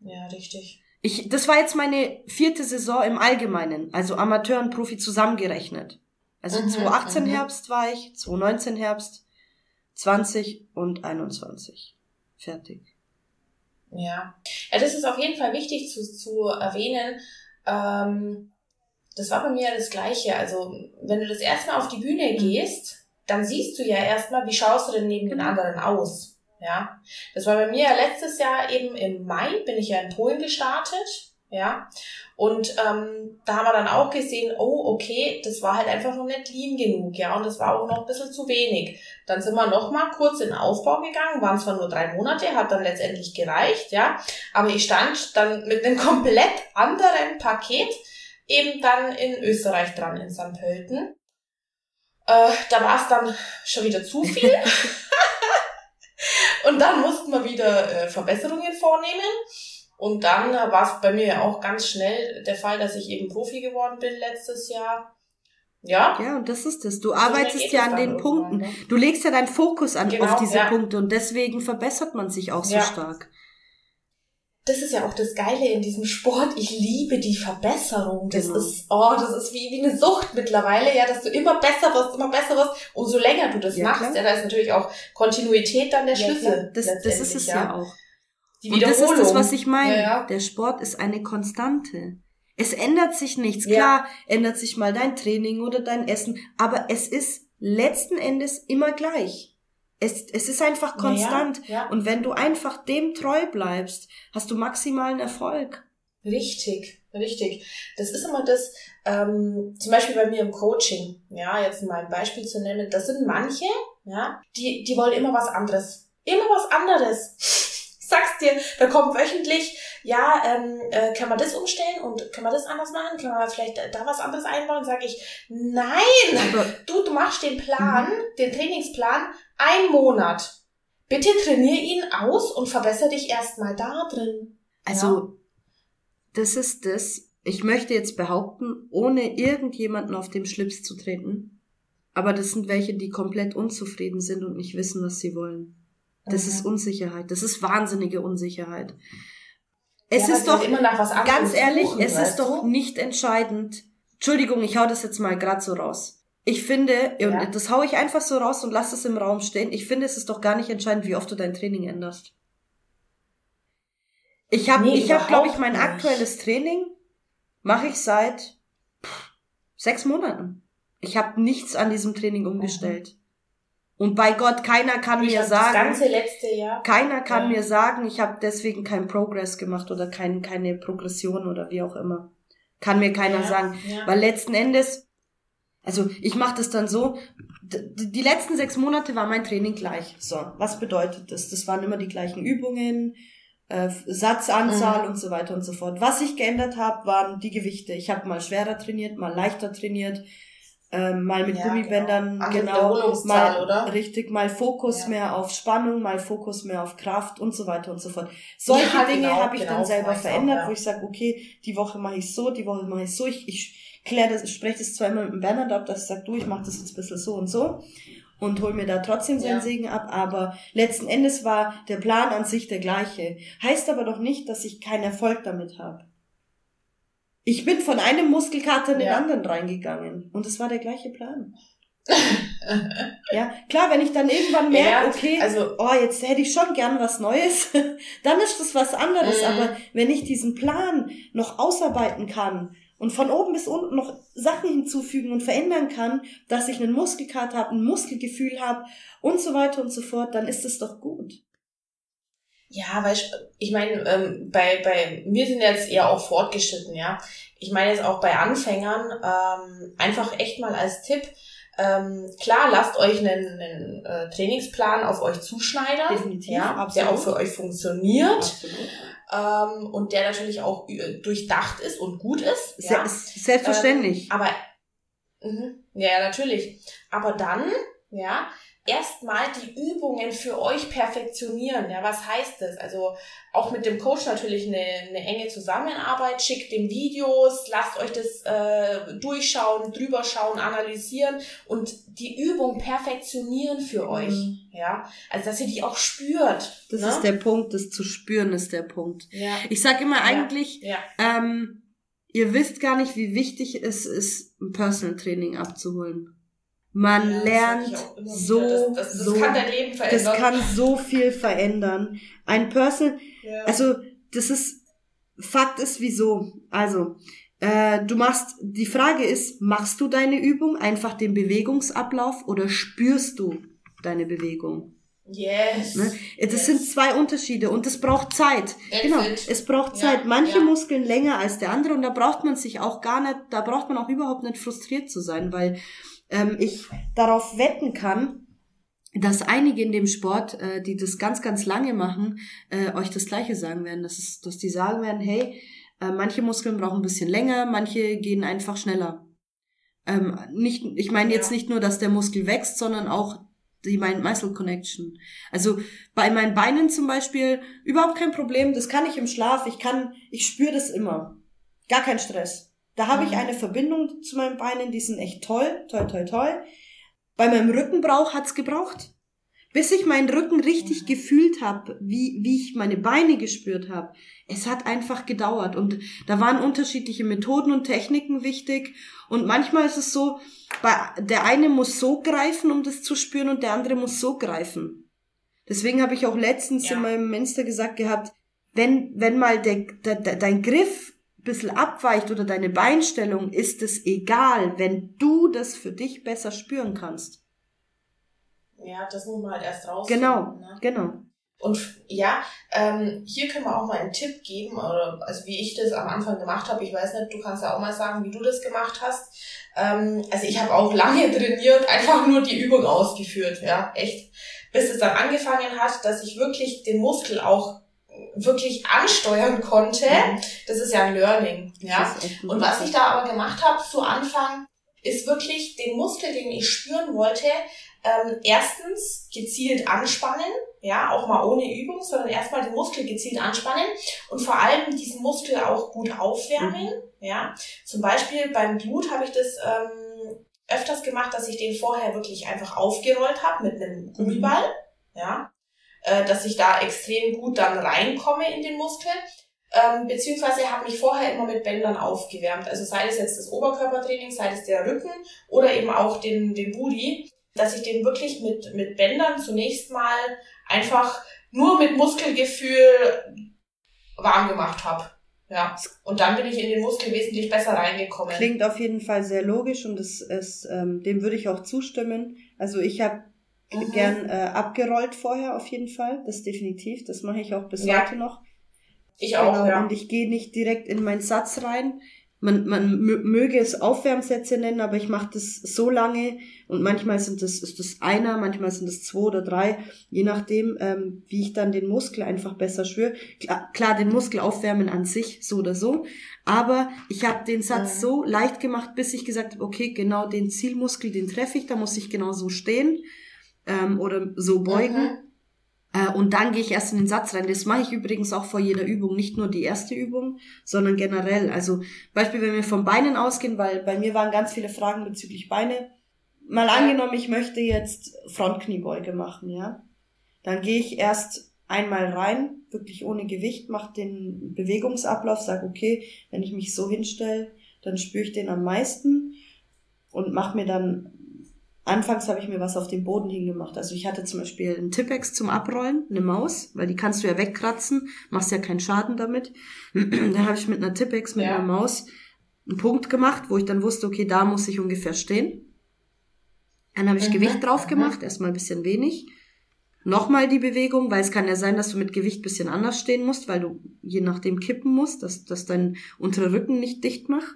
Ja, richtig. Ich, das war jetzt meine vierte Saison im Allgemeinen, also Amateur und Profi zusammengerechnet. Also mhm, 2018 mhm. Herbst war ich, 2019 Herbst, 20 und 21. Fertig. Ja. ja, das ist auf jeden Fall wichtig zu, zu erwähnen. Ähm, das war bei mir ja das Gleiche. Also, wenn du das erstmal auf die Bühne mhm. gehst, dann siehst du ja erstmal, wie schaust du denn neben den mhm. anderen aus. Ja, das war bei mir ja letztes Jahr eben im Mai, bin ich ja in Polen gestartet. Ja, und ähm, da haben wir dann auch gesehen, oh, okay, das war halt einfach noch nicht lean genug, ja, und das war auch noch ein bisschen zu wenig. Dann sind wir noch mal kurz in den Aufbau gegangen, waren zwar nur drei Monate, hat dann letztendlich gereicht, ja, aber ich stand dann mit einem komplett anderen Paket eben dann in Österreich dran, in St. Pölten. Äh, da war es dann schon wieder zu viel. und dann mussten wir wieder äh, Verbesserungen vornehmen. Und dann war es bei mir ja auch ganz schnell der Fall, dass ich eben Profi geworden bin letztes Jahr. Ja. Ja, und das ist es. Du arbeitest ja an den Punkten. Ne? Du legst ja deinen Fokus an genau, auf diese ja. Punkte und deswegen verbessert man sich auch so ja. stark das ist ja auch das Geile in diesem Sport. Ich liebe die Verbesserung. Das genau. ist, oh, das ist wie, wie eine Sucht mittlerweile, ja, dass du immer besser wirst, immer besser wirst. Umso länger du das ja, machst, klar. ja, da ist natürlich auch Kontinuität dann der Schlüssel. Das, das ist es ja auch. Die Und das ist das, was ich meine. Ja, der Sport ist eine Konstante. Es ändert sich nichts. Klar, ändert sich mal dein Training oder dein Essen, aber es ist letzten Endes immer gleich. Es, es ist einfach konstant. Ja, ja. Und wenn du einfach dem treu bleibst, hast du maximalen Erfolg. Richtig, richtig. Das ist immer das, ähm, zum Beispiel bei mir im Coaching, ja, jetzt mal ein Beispiel zu nennen, das sind manche, ja, die, die wollen immer was anderes. Immer was anderes. Sag's dir, da kommt wöchentlich, ja, ähm, äh, kann man das umstellen und kann man das anders machen? Kann man vielleicht da was anderes einbauen? Sag ich, nein! Du, du machst den Plan, mhm. den Trainingsplan ein Monat. Bitte trainier ihn aus und verbessere dich erstmal da drin. Also, ja. das ist das. Ich möchte jetzt behaupten, ohne irgendjemanden auf dem Schlips zu treten. Aber das sind welche, die komplett unzufrieden sind und nicht wissen, was sie wollen. Das mhm. ist Unsicherheit. Das ist wahnsinnige Unsicherheit. Es ja, ist doch, ganz ehrlich, suchen, es ist doch nicht entscheidend. Entschuldigung, ich hau das jetzt mal grad so raus. Ich finde, ja. das hau ich einfach so raus und lass es im Raum stehen. Ich finde, es ist doch gar nicht entscheidend, wie oft du dein Training änderst. Ich habe, nee, ich habe, glaube ich, mein nicht. aktuelles Training mache ich seit pff, sechs Monaten. Ich habe nichts an diesem Training umgestellt. Mhm. Und bei Gott, keiner kann ich mir sagen, das ganze letzte Jahr. keiner kann ja. mir sagen, ich habe deswegen keinen Progress gemacht oder kein, keine Progression oder wie auch immer. Kann mir keiner ja, sagen, ja. weil letzten Endes also ich mache das dann so, die letzten sechs Monate war mein Training gleich. So, was bedeutet das? Das waren immer die gleichen Übungen, äh, Satzanzahl mhm. und so weiter und so fort. Was ich geändert habe, waren die Gewichte. Ich habe mal schwerer trainiert, mal leichter trainiert. Ähm, mal mit ja, Gummibändern, genau, genau mal oder? richtig, mal Fokus ja. mehr auf Spannung, mal Fokus mehr auf Kraft und so weiter und so fort. Solche ja, Dinge genau, habe ich genau, dann selber verändert, auch, wo ich sage, okay, die Woche mache ich so, die Woche mache ich so. Ich, ich kläre das, ich spreche das zweimal mit dem Bernhard ab, dass ich sage, du, ich mache das jetzt ein bisschen so und so und hol mir da trotzdem seinen Segen ab, aber letzten Endes war der Plan an sich der gleiche. Heißt aber doch nicht, dass ich keinen Erfolg damit habe. Ich bin von einem Muskelkater in den ja. anderen reingegangen. Und es war der gleiche Plan. ja, klar, wenn ich dann irgendwann merke, ja, okay, also, oh, jetzt hätte ich schon gern was Neues, dann ist das was anderes. Mhm. Aber wenn ich diesen Plan noch ausarbeiten kann und von oben bis unten noch Sachen hinzufügen und verändern kann, dass ich einen Muskelkater habe, ein Muskelgefühl habe und so weiter und so fort, dann ist es doch gut. Ja, weil ich, ich meine, ähm, bei, bei mir sind jetzt eher auch fortgeschritten, ja. Ich meine jetzt auch bei Anfängern, ähm, einfach echt mal als Tipp, ähm, klar, lasst euch einen, einen äh, Trainingsplan auf euch zuschneidern, Definitiv, ja, absolut. der auch für euch funktioniert ähm, und der natürlich auch äh, durchdacht ist und gut ist. Ja. Selbstverständlich. Ähm, aber mh, ja, natürlich. Aber dann, ja, erstmal die Übungen für euch perfektionieren. Ja, was heißt das? Also auch mit dem Coach natürlich eine, eine enge Zusammenarbeit. Schickt dem Videos, lasst euch das äh, durchschauen, drüber schauen, analysieren und die Übung perfektionieren für mhm. euch. Ja, also dass ihr die auch spürt. Das ne? ist der Punkt, das zu spüren ist der Punkt. Ja. Ich sag immer eigentlich, ja. Ja. Ähm, ihr wisst gar nicht, wie wichtig es ist, ein Personal Training abzuholen. Man ja, lernt so, das, das, das so, kann dein Leben verändern. Das kann so viel verändern. Ein Person, ja. also das ist, Fakt ist wieso. Also, äh, du machst, die Frage ist, machst du deine Übung einfach den Bewegungsablauf oder spürst du deine Bewegung? Yes. Ne? Das yes. sind zwei Unterschiede und es braucht Zeit. That's genau, it. es braucht Zeit. Ja, Manche ja. Muskeln länger als der andere und da braucht man sich auch gar nicht, da braucht man auch überhaupt nicht frustriert zu sein, weil ähm, ich darauf wetten kann, dass einige in dem Sport, äh, die das ganz, ganz lange machen, äh, euch das Gleiche sagen werden. Das ist, dass die sagen werden, hey, äh, manche Muskeln brauchen ein bisschen länger, manche gehen einfach schneller. Ähm, nicht, ich meine ja. jetzt nicht nur, dass der Muskel wächst, sondern auch die Mind-Muscle-Connection. Also bei meinen Beinen zum Beispiel überhaupt kein Problem. Das kann ich im Schlaf. Ich kann, ich spüre das immer. Gar kein Stress. Da habe ich mhm. eine Verbindung zu meinen Beinen, die sind echt toll, toll, toll, toll. Bei meinem Rückenbrauch hat's gebraucht. Bis ich meinen Rücken richtig mhm. gefühlt habe, wie, wie ich meine Beine gespürt habe. Es hat einfach gedauert. Und da waren unterschiedliche Methoden und Techniken wichtig. Und manchmal ist es so, der eine muss so greifen, um das zu spüren, und der andere muss so greifen. Deswegen habe ich auch letztens ja. in meinem Menster gesagt gehabt, wenn, wenn mal der, der, der, dein Griff bisschen abweicht oder deine Beinstellung, ist es egal, wenn du das für dich besser spüren kannst. Ja, das muss man halt erst raus. Genau, ne? genau. Und ja, ähm, hier können wir auch mal einen Tipp geben, oder, also wie ich das am Anfang gemacht habe. Ich weiß nicht, du kannst ja auch mal sagen, wie du das gemacht hast. Ähm, also ich habe auch lange trainiert, einfach nur die Übung ausgeführt, ja, echt. Bis es dann angefangen hat, dass ich wirklich den Muskel auch wirklich ansteuern konnte. Mhm. Das ist ja ein Learning. Ja. Und was ich da aber gemacht habe zu Anfang, ist wirklich den Muskel, den ich spüren wollte, ähm, erstens gezielt anspannen, ja, auch mal ohne Übung, sondern erstmal den Muskel gezielt anspannen und vor allem diesen Muskel auch gut aufwärmen, mhm. ja. Zum Beispiel beim Blut habe ich das ähm, öfters gemacht, dass ich den vorher wirklich einfach aufgerollt habe mit einem Gummiball, mhm. ja äh, dass ich da extrem gut dann reinkomme in den Muskel. Ähm, beziehungsweise habe mich vorher immer mit Bändern aufgewärmt. Also sei es jetzt das Oberkörpertraining, sei es der Rücken oder eben auch den, den Booty, dass ich den wirklich mit, mit Bändern zunächst mal einfach nur mit Muskelgefühl warm gemacht habe. Ja. Und dann bin ich in den Muskel wesentlich besser reingekommen. Klingt auf jeden Fall sehr logisch und es ist, ähm, dem würde ich auch zustimmen. Also ich habe mhm. gern äh, abgerollt vorher auf jeden Fall. Das definitiv. Das mache ich auch bis ja. heute noch. Ich auch, genau. ja. Und ich gehe nicht direkt in meinen Satz rein. man, man möge es Aufwärmsätze nennen, aber ich mache das so lange und manchmal sind das, ist das einer, manchmal sind das zwei oder drei, je nachdem, ähm, wie ich dann den Muskel einfach besser schwöre. Klar, klar, den Muskel aufwärmen an sich, so oder so, aber ich habe den Satz so leicht gemacht, bis ich gesagt habe, okay, genau den Zielmuskel, den treffe ich, da muss ich genau so stehen ähm, oder so beugen. Mhm. Äh, und dann gehe ich erst in den Satz rein. Das mache ich übrigens auch vor jeder Übung, nicht nur die erste Übung, sondern generell. Also Beispiel, wenn wir von Beinen ausgehen, weil bei mir waren ganz viele Fragen bezüglich Beine. Mal angenommen, ich möchte jetzt Frontkniebeuge machen, ja. Dann gehe ich erst einmal rein, wirklich ohne Gewicht, mache den Bewegungsablauf, sage, okay, wenn ich mich so hinstelle, dann spüre ich den am meisten und mache mir dann Anfangs habe ich mir was auf den Boden hingemacht. Also ich hatte zum Beispiel einen Tippex zum Abrollen, eine Maus, weil die kannst du ja wegkratzen, machst ja keinen Schaden damit. da habe ich mit einer Tippex, mit ja. einer Maus einen Punkt gemacht, wo ich dann wusste, okay, da muss ich ungefähr stehen. Dann habe ich mhm. Gewicht drauf gemacht, mhm. erstmal ein bisschen wenig. Nochmal die Bewegung, weil es kann ja sein, dass du mit Gewicht bisschen anders stehen musst, weil du je nachdem kippen musst, dass, dass dein unterer Rücken nicht dicht macht.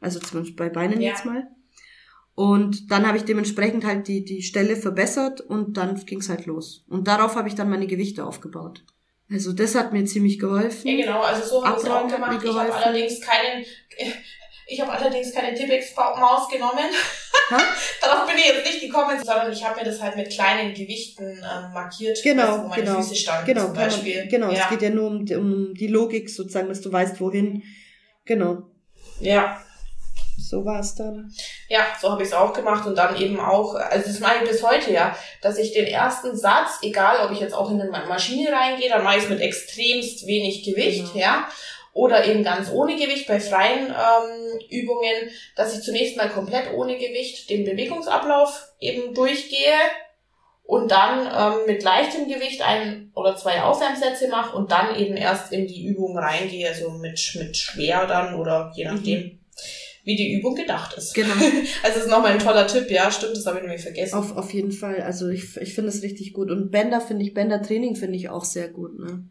Also zum Beispiel bei Beinen ja. jetzt mal. Und dann habe ich dementsprechend halt die, die Stelle verbessert und dann ging's halt los. Und darauf habe ich dann meine Gewichte aufgebaut. Also das hat mir ziemlich geholfen. Ja, genau, also so habe ich es auch gemacht. Ich habe allerdings keinen, ich habe allerdings keine Tippex-Maus genommen. Darauf bin ich jetzt nicht gekommen, sondern ich habe mir das halt mit kleinen Gewichten ähm, markiert, genau, also wo meine genau, Füße standen genau, zum Beispiel. Man, genau, ja. es geht ja nur um, um die Logik sozusagen, dass du weißt, wohin. Genau. Ja, so war es dann. Ja, so habe ich es auch gemacht und dann eben auch, also das mache ich bis heute ja, dass ich den ersten Satz, egal ob ich jetzt auch in eine Maschine reingehe, dann mache ich es mit extremst wenig Gewicht, genau. ja, oder eben ganz ohne Gewicht bei freien ähm, Übungen, dass ich zunächst mal komplett ohne Gewicht den Bewegungsablauf eben durchgehe und dann ähm, mit leichtem Gewicht ein oder zwei Auswärmsätze mache und dann eben erst in die Übung reingehe, also mit, mit schwer dann oder je nachdem. Mhm wie die Übung gedacht ist. Genau. Also das ist nochmal ein toller Tipp, ja, stimmt, das habe ich nämlich vergessen. Auf, auf jeden Fall, also ich, ich finde es richtig gut. Und Bänder finde ich, Bändertraining finde ich auch sehr gut, ne?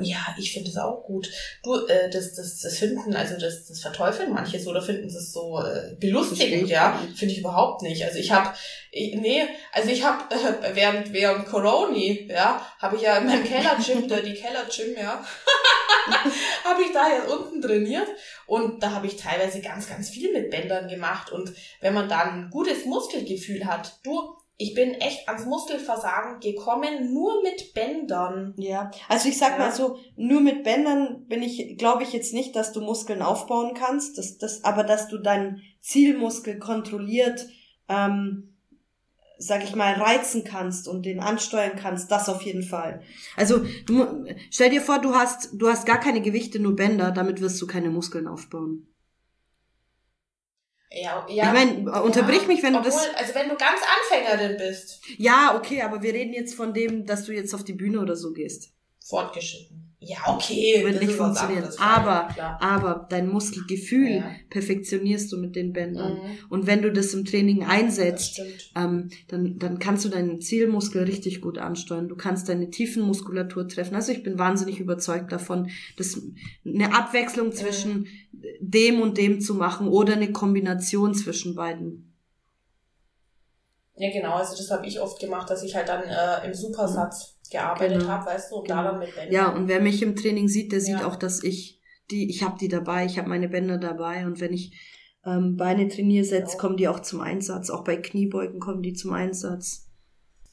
Ja, ich finde es auch gut. Du, äh, das, das, das finden, also das, das verteufeln manche so oder finden es so äh, belustigend, ja, finde ich überhaupt nicht. Also ich habe, nee, also ich habe äh, während während Corona, ja, habe ich ja in meinem Keller-Gym, der die Keller-Gym, ja, habe ich da jetzt unten trainiert und da habe ich teilweise ganz, ganz viel mit Bändern gemacht und wenn man dann ein gutes Muskelgefühl hat, du, ich bin echt ans Muskelversagen gekommen, nur mit Bändern. Ja, also ich sag ja. mal so, nur mit Bändern bin ich, glaube ich jetzt nicht, dass du Muskeln aufbauen kannst, das, das, aber dass du deinen Zielmuskel kontrolliert, ähm, sag ich mal, reizen kannst und den ansteuern kannst, das auf jeden Fall. Also du, stell dir vor, du hast, du hast gar keine Gewichte, nur Bänder, damit wirst du keine Muskeln aufbauen. Ja, ja. Ich meine, unterbrich ja, mich, wenn obwohl, du das. Also wenn du ganz Anfängerin bist. Ja, okay, aber wir reden jetzt von dem, dass du jetzt auf die Bühne oder so gehst. Fortgeschritten. Ja, okay. Wird nicht funktionieren. Anderes, aber, aber dein Muskelgefühl ja. perfektionierst du mit den Bändern. Mhm. Und wenn du das im Training einsetzt, ähm, dann, dann kannst du deinen Zielmuskel richtig gut ansteuern. Du kannst deine Tiefenmuskulatur treffen. Also ich bin wahnsinnig überzeugt davon, dass eine Abwechslung zwischen mhm. dem und dem zu machen oder eine Kombination zwischen beiden. Ja, genau. Also das habe ich oft gemacht, dass ich halt dann äh, im Supersatz gearbeitet genau. habe, weißt du, und genau. da dann mit Bändern. Ja, und wer mich im Training sieht, der sieht ja. auch, dass ich die, ich habe die dabei, ich habe meine Bänder dabei und wenn ich ähm, Beine trainiere setze, genau. kommen die auch zum Einsatz. Auch bei Kniebeugen kommen die zum Einsatz.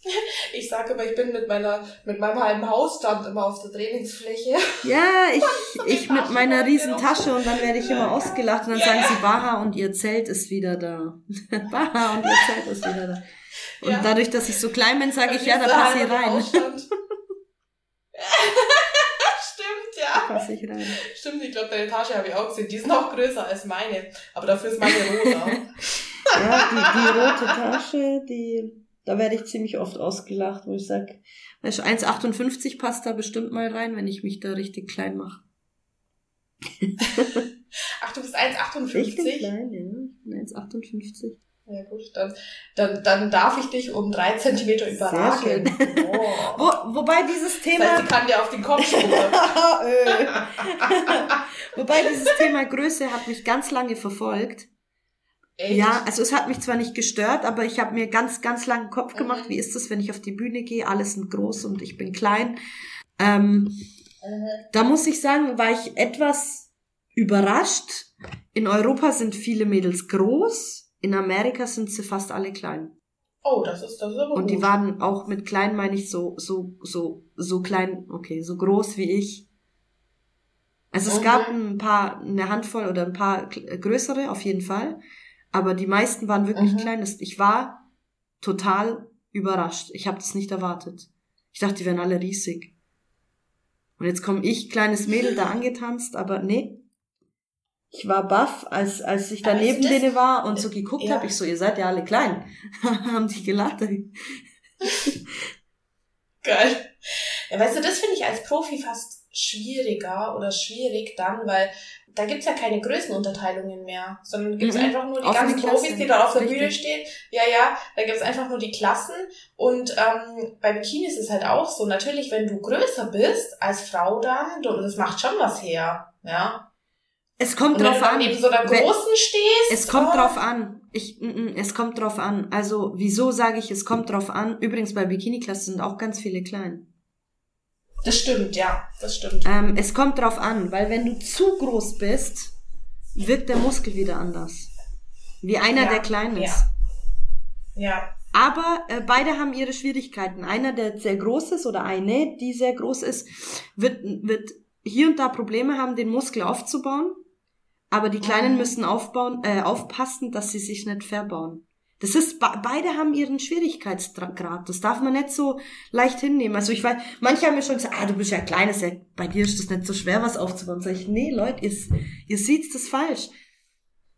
Ich sage immer, ich bin mit meiner, mit meinem halben Hausstand immer auf der Trainingsfläche. Ja, ich, ich mit meiner riesen Tasche und dann werde ich immer ausgelacht und dann sagen sie, Baha und ihr Zelt ist wieder da. Baha und ihr Zelt ist wieder da. Und ja. dadurch, dass ich so klein bin, sage ich, ja, da passe ich rein. Stimmt, ja. Da passe ich rein. Stimmt, ich glaube, deine Tasche habe ich auch gesehen. Die ist noch größer als meine. Aber dafür ist meine rosa. ja, die, die rote Tasche, die, da werde ich ziemlich oft ausgelacht, wo ich sage, 1,58 passt da bestimmt mal rein, wenn ich mich da richtig klein mache. Ach, du bist 1,58? Ich bin klein, ja. Ich bin 1,58. Ja gut, dann, dann, dann darf ich dich um drei Zentimeter überragen. Oh. Wo, wobei dieses Thema... Das heißt, kann dir auf den Kopf spuren. wobei dieses Thema Größe hat mich ganz lange verfolgt. Echt? Ja, also es hat mich zwar nicht gestört, aber ich habe mir ganz, ganz langen Kopf mhm. gemacht, mhm. wie ist das, wenn ich auf die Bühne gehe, alle sind groß und ich bin klein. Ähm, mhm. Da muss ich sagen, war ich etwas überrascht. In Europa sind viele Mädels groß in Amerika sind sie fast alle klein. Oh, das ist das ist aber Und die waren auch mit klein, meine ich, so, so, so, so klein, okay, so groß wie ich. Also es okay. gab ein paar, eine Handvoll oder ein paar größere, auf jeden Fall. Aber die meisten waren wirklich mhm. klein. Ich war total überrascht. Ich habe das nicht erwartet. Ich dachte, die wären alle riesig. Und jetzt komme ich, kleines Mädel, da angetanzt, aber nee, ich war baff, als, als ich da neben denen war und so geguckt ja. habe. Ich so, ihr seid ja alle klein. Haben die gelacht. Geil. Ja, weißt du, das finde ich als Profi fast schwieriger oder schwierig dann, weil da gibt's ja keine Größenunterteilungen mehr, sondern gibt's mhm. einfach nur die ganzen Profis, die da auf der Richtig. Bühne stehen. Ja, ja, da gibt's einfach nur die Klassen. Und ähm, bei Bikini ist es halt auch so. Natürlich, wenn du größer bist als Frau dann, du, das macht schon was her. Ja. Es kommt drauf an. neben so einer großen stehst. Es kommt oh. drauf an. Ich, mm, mm, es kommt drauf an. Also, wieso sage ich, es kommt drauf an? Übrigens, bei Bikini-Klasse sind auch ganz viele klein. Das stimmt, ja, das stimmt. Ähm, es kommt drauf an, weil wenn du zu groß bist, wirkt der Muskel wieder anders. Wie einer, ja, der klein ist. Ja. ja. Aber äh, beide haben ihre Schwierigkeiten. Einer, der sehr groß ist oder eine, die sehr groß ist, wird, wird hier und da Probleme haben, den Muskel aufzubauen aber die Kleinen mhm. müssen aufbauen, äh, aufpassen, dass sie sich nicht verbauen. Das ist, beide haben ihren Schwierigkeitsgrad. Das darf man nicht so leicht hinnehmen. Also ich weiß, manche haben mir schon gesagt, ah, du bist ja klein, ist ja, bei dir ist das nicht so schwer, was aufzubauen. Sag ich, nee, Leute, ihr, ihr seht das falsch.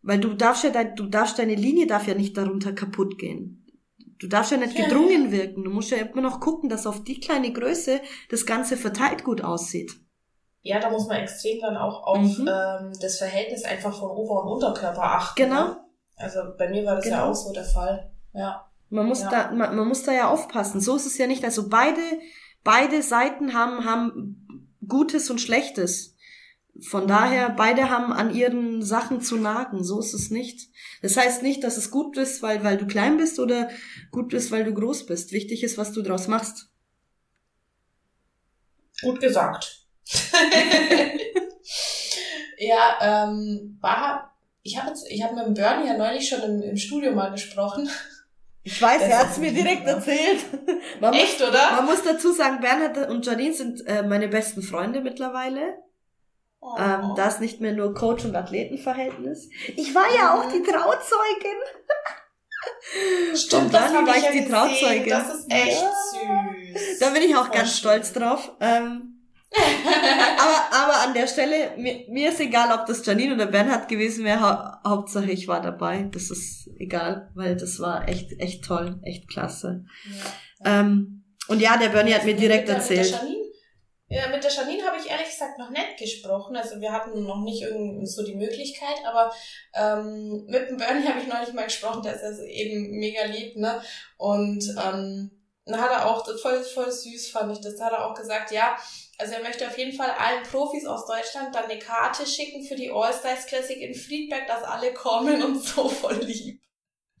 Weil du darfst ja, dein, du darfst, deine Linie darf ja nicht darunter kaputt gehen. Du darfst ja nicht gedrungen wirken. Du musst ja immer noch gucken, dass auf die kleine Größe das Ganze verteilt gut aussieht. Ja, da muss man extrem dann auch auf mhm. ähm, das Verhältnis einfach von Ober- und Unterkörper achten. Genau. Ne? Also bei mir war das genau. ja auch so der Fall. Ja. Man muss ja. da, man, man muss da ja aufpassen. So ist es ja nicht. Also beide, beide Seiten haben, haben Gutes und Schlechtes. Von mhm. daher, beide haben an ihren Sachen zu nagen. So ist es nicht. Das heißt nicht, dass es gut ist, weil, weil du klein bist oder gut ist, weil du groß bist. Wichtig ist, was du draus machst. Gut gesagt. ja, ähm, Baha, ich habe ich hab mit dem Bernie ja neulich schon im, im Studio mal gesprochen. Ich weiß, das er hat's mir direkt erzählt. Man Echt, muss, oder? Man muss dazu sagen, Bernhard und Janine sind äh, meine besten Freunde mittlerweile. Oh. Ähm, da ist nicht mehr nur Coach- und Athletenverhältnis. Ich war ja auch die Trauzeugen. Stimmt, das war ich, ja die Trauzeugin. Das ist echt ja. süß. Da bin ich auch oh, ganz stolz drauf. Ähm, aber, aber an der Stelle, mir, mir ist egal, ob das Janine oder Bernhard gewesen wäre, ha Hauptsache ich war dabei. Das ist egal, weil das war echt, echt toll, echt klasse. Ja. Ähm, und ja, der Bernie hat mir direkt erzählt. Mit der Janine, ja, mit der Janine habe ich ehrlich gesagt noch nicht gesprochen. Also wir hatten noch nicht so die Möglichkeit, aber ähm, mit dem Bernie habe ich neulich mal gesprochen, der ist also eben mega lieb, ne? Und ähm, dann hat er auch, voll, voll süß fand ich das, da hat er auch gesagt, ja, also er möchte auf jeden Fall allen Profis aus Deutschland dann eine Karte schicken für die All-Stars Classic in Friedberg, dass alle kommen und so voll lieb.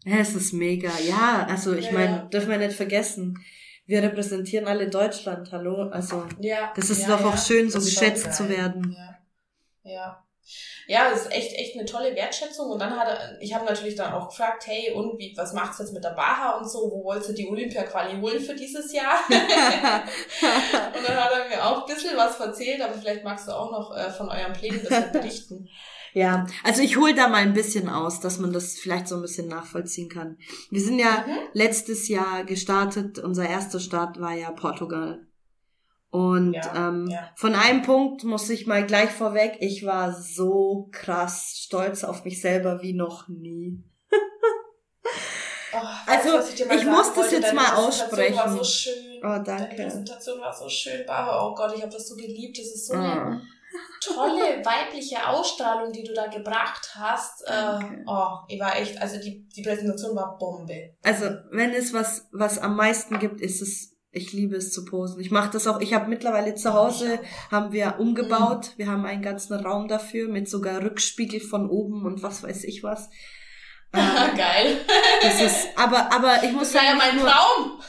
Ja, es ist mega. Ja, also ich ja. meine, dürfen wir nicht vergessen. Wir repräsentieren alle Deutschland, hallo? Also, ja, das ist ja, doch auch schön, so geschätzt zu werden. Ja. ja ja, es ist echt, echt eine tolle Wertschätzung. Und dann hat er, ich habe natürlich dann auch gefragt, hey, und wie, was macht's jetzt mit der Baha und so? Wo wolltest du die Olympia-Quali holen für dieses Jahr? und dann hat er mir auch ein bisschen was erzählt, aber vielleicht magst du auch noch äh, von eurem Plänen ein bisschen berichten. Ja, also ich hole da mal ein bisschen aus, dass man das vielleicht so ein bisschen nachvollziehen kann. Wir sind ja mhm. letztes Jahr gestartet, unser erster Start war ja Portugal. Und ja, ähm, ja. von einem Punkt muss ich mal gleich vorweg, ich war so krass stolz auf mich selber wie noch nie. oh, also, ich, ich muss das jetzt mal aussprechen. War so schön. Oh, danke. Deine Präsentation war so schön. Oh Gott, ich habe das so geliebt. Das ist so eine oh. tolle weibliche Ausstrahlung, die du da gebracht hast. Äh, oh, ich war echt, also die, die Präsentation war Bombe. Also, wenn es was, was am meisten gibt, ist es ich liebe es zu posen. Ich mache das auch. Ich habe mittlerweile zu Hause haben wir umgebaut. Wir haben einen ganzen Raum dafür mit sogar Rückspiegel von oben und was weiß ich was. Ähm, Geil. Das ist, aber, aber ich muss das sagen. Das war ja mein Traum.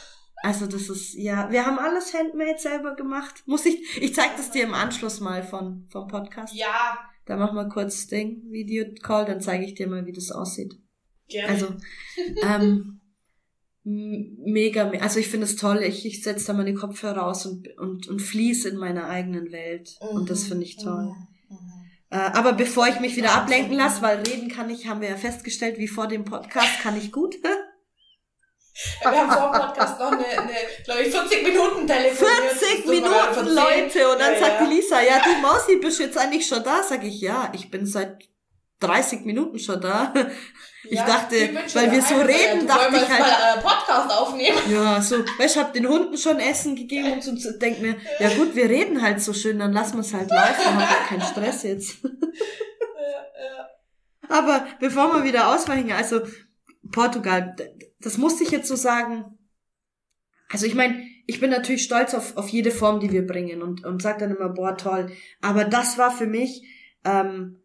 Also das ist, ja, wir haben alles handmade selber gemacht. Muss ich, ich zeig das dir im Anschluss mal von, vom Podcast. Ja. Da machen wir kurz Ding, Video Call, dann zeige ich dir mal, wie das aussieht. Gerne. Also, ähm, mega, also ich finde es toll, ich, ich setze da meine Kopfhörer raus und, und, und fließe in meiner eigenen Welt. Mhm. Und das finde ich toll. Mhm. Äh, aber bevor ich mich wieder ablenken lasse, weil reden kann ich, haben wir ja festgestellt, wie vor dem Podcast kann ich gut. Wir haben vor dem Podcast noch eine, eine glaube ich, 40 Minuten telefoniert. 40 Minuten, Leute! Und dann ja, sagt ja. die Lisa, ja, die Mausi, bist du jetzt eigentlich schon da? Sag ich, ja, ich bin seit 30 Minuten schon da. Ich ja, dachte, weil wir so reden, dachte ich halt. Mal, äh, Podcast aufnehmen. Ja, so, weißt, ich hab den Hunden schon Essen gegeben und so, denk mir, ja gut, wir reden halt so schön, dann lassen wir es halt laufen, haben wir keinen Stress jetzt. Aber bevor wir wieder ausweichen, also Portugal, das musste ich jetzt so sagen. Also ich meine, ich bin natürlich stolz auf, auf jede Form, die wir bringen und, und sag dann immer, boah, toll. Aber das war für mich, ähm,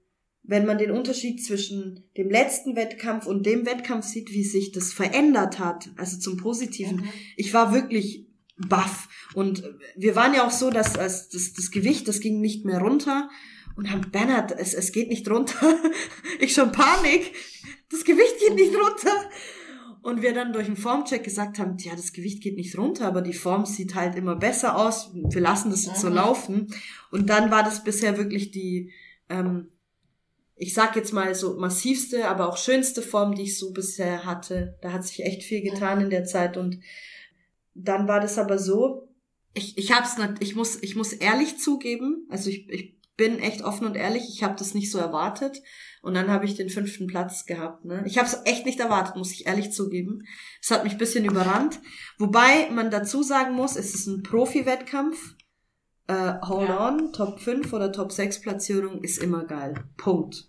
wenn man den Unterschied zwischen dem letzten Wettkampf und dem Wettkampf sieht, wie sich das verändert hat, also zum Positiven. Mhm. Ich war wirklich baff. Und wir waren ja auch so, dass das, das, das Gewicht, das ging nicht mehr runter. Und haben Bernhard, es, es geht nicht runter. ich schon Panik. Das Gewicht geht nicht runter. Und wir dann durch einen Formcheck gesagt haben, ja, das Gewicht geht nicht runter, aber die Form sieht halt immer besser aus. Wir lassen das jetzt so laufen. Und dann war das bisher wirklich die, ähm, ich sag jetzt mal so massivste, aber auch schönste Form, die ich so bisher hatte. Da hat sich echt viel getan in der Zeit und dann war das aber so, ich, ich hab's nicht, ich muss, ich muss ehrlich zugeben, also ich, ich bin echt offen und ehrlich, ich habe das nicht so erwartet und dann habe ich den fünften Platz gehabt. Ne? Ich habe es echt nicht erwartet, muss ich ehrlich zugeben. Es hat mich ein bisschen überrannt. Wobei man dazu sagen muss, es ist ein Profi-Wettkampf äh, hold ja. on, Top 5 oder Top 6 Platzierung ist immer geil. Punkt.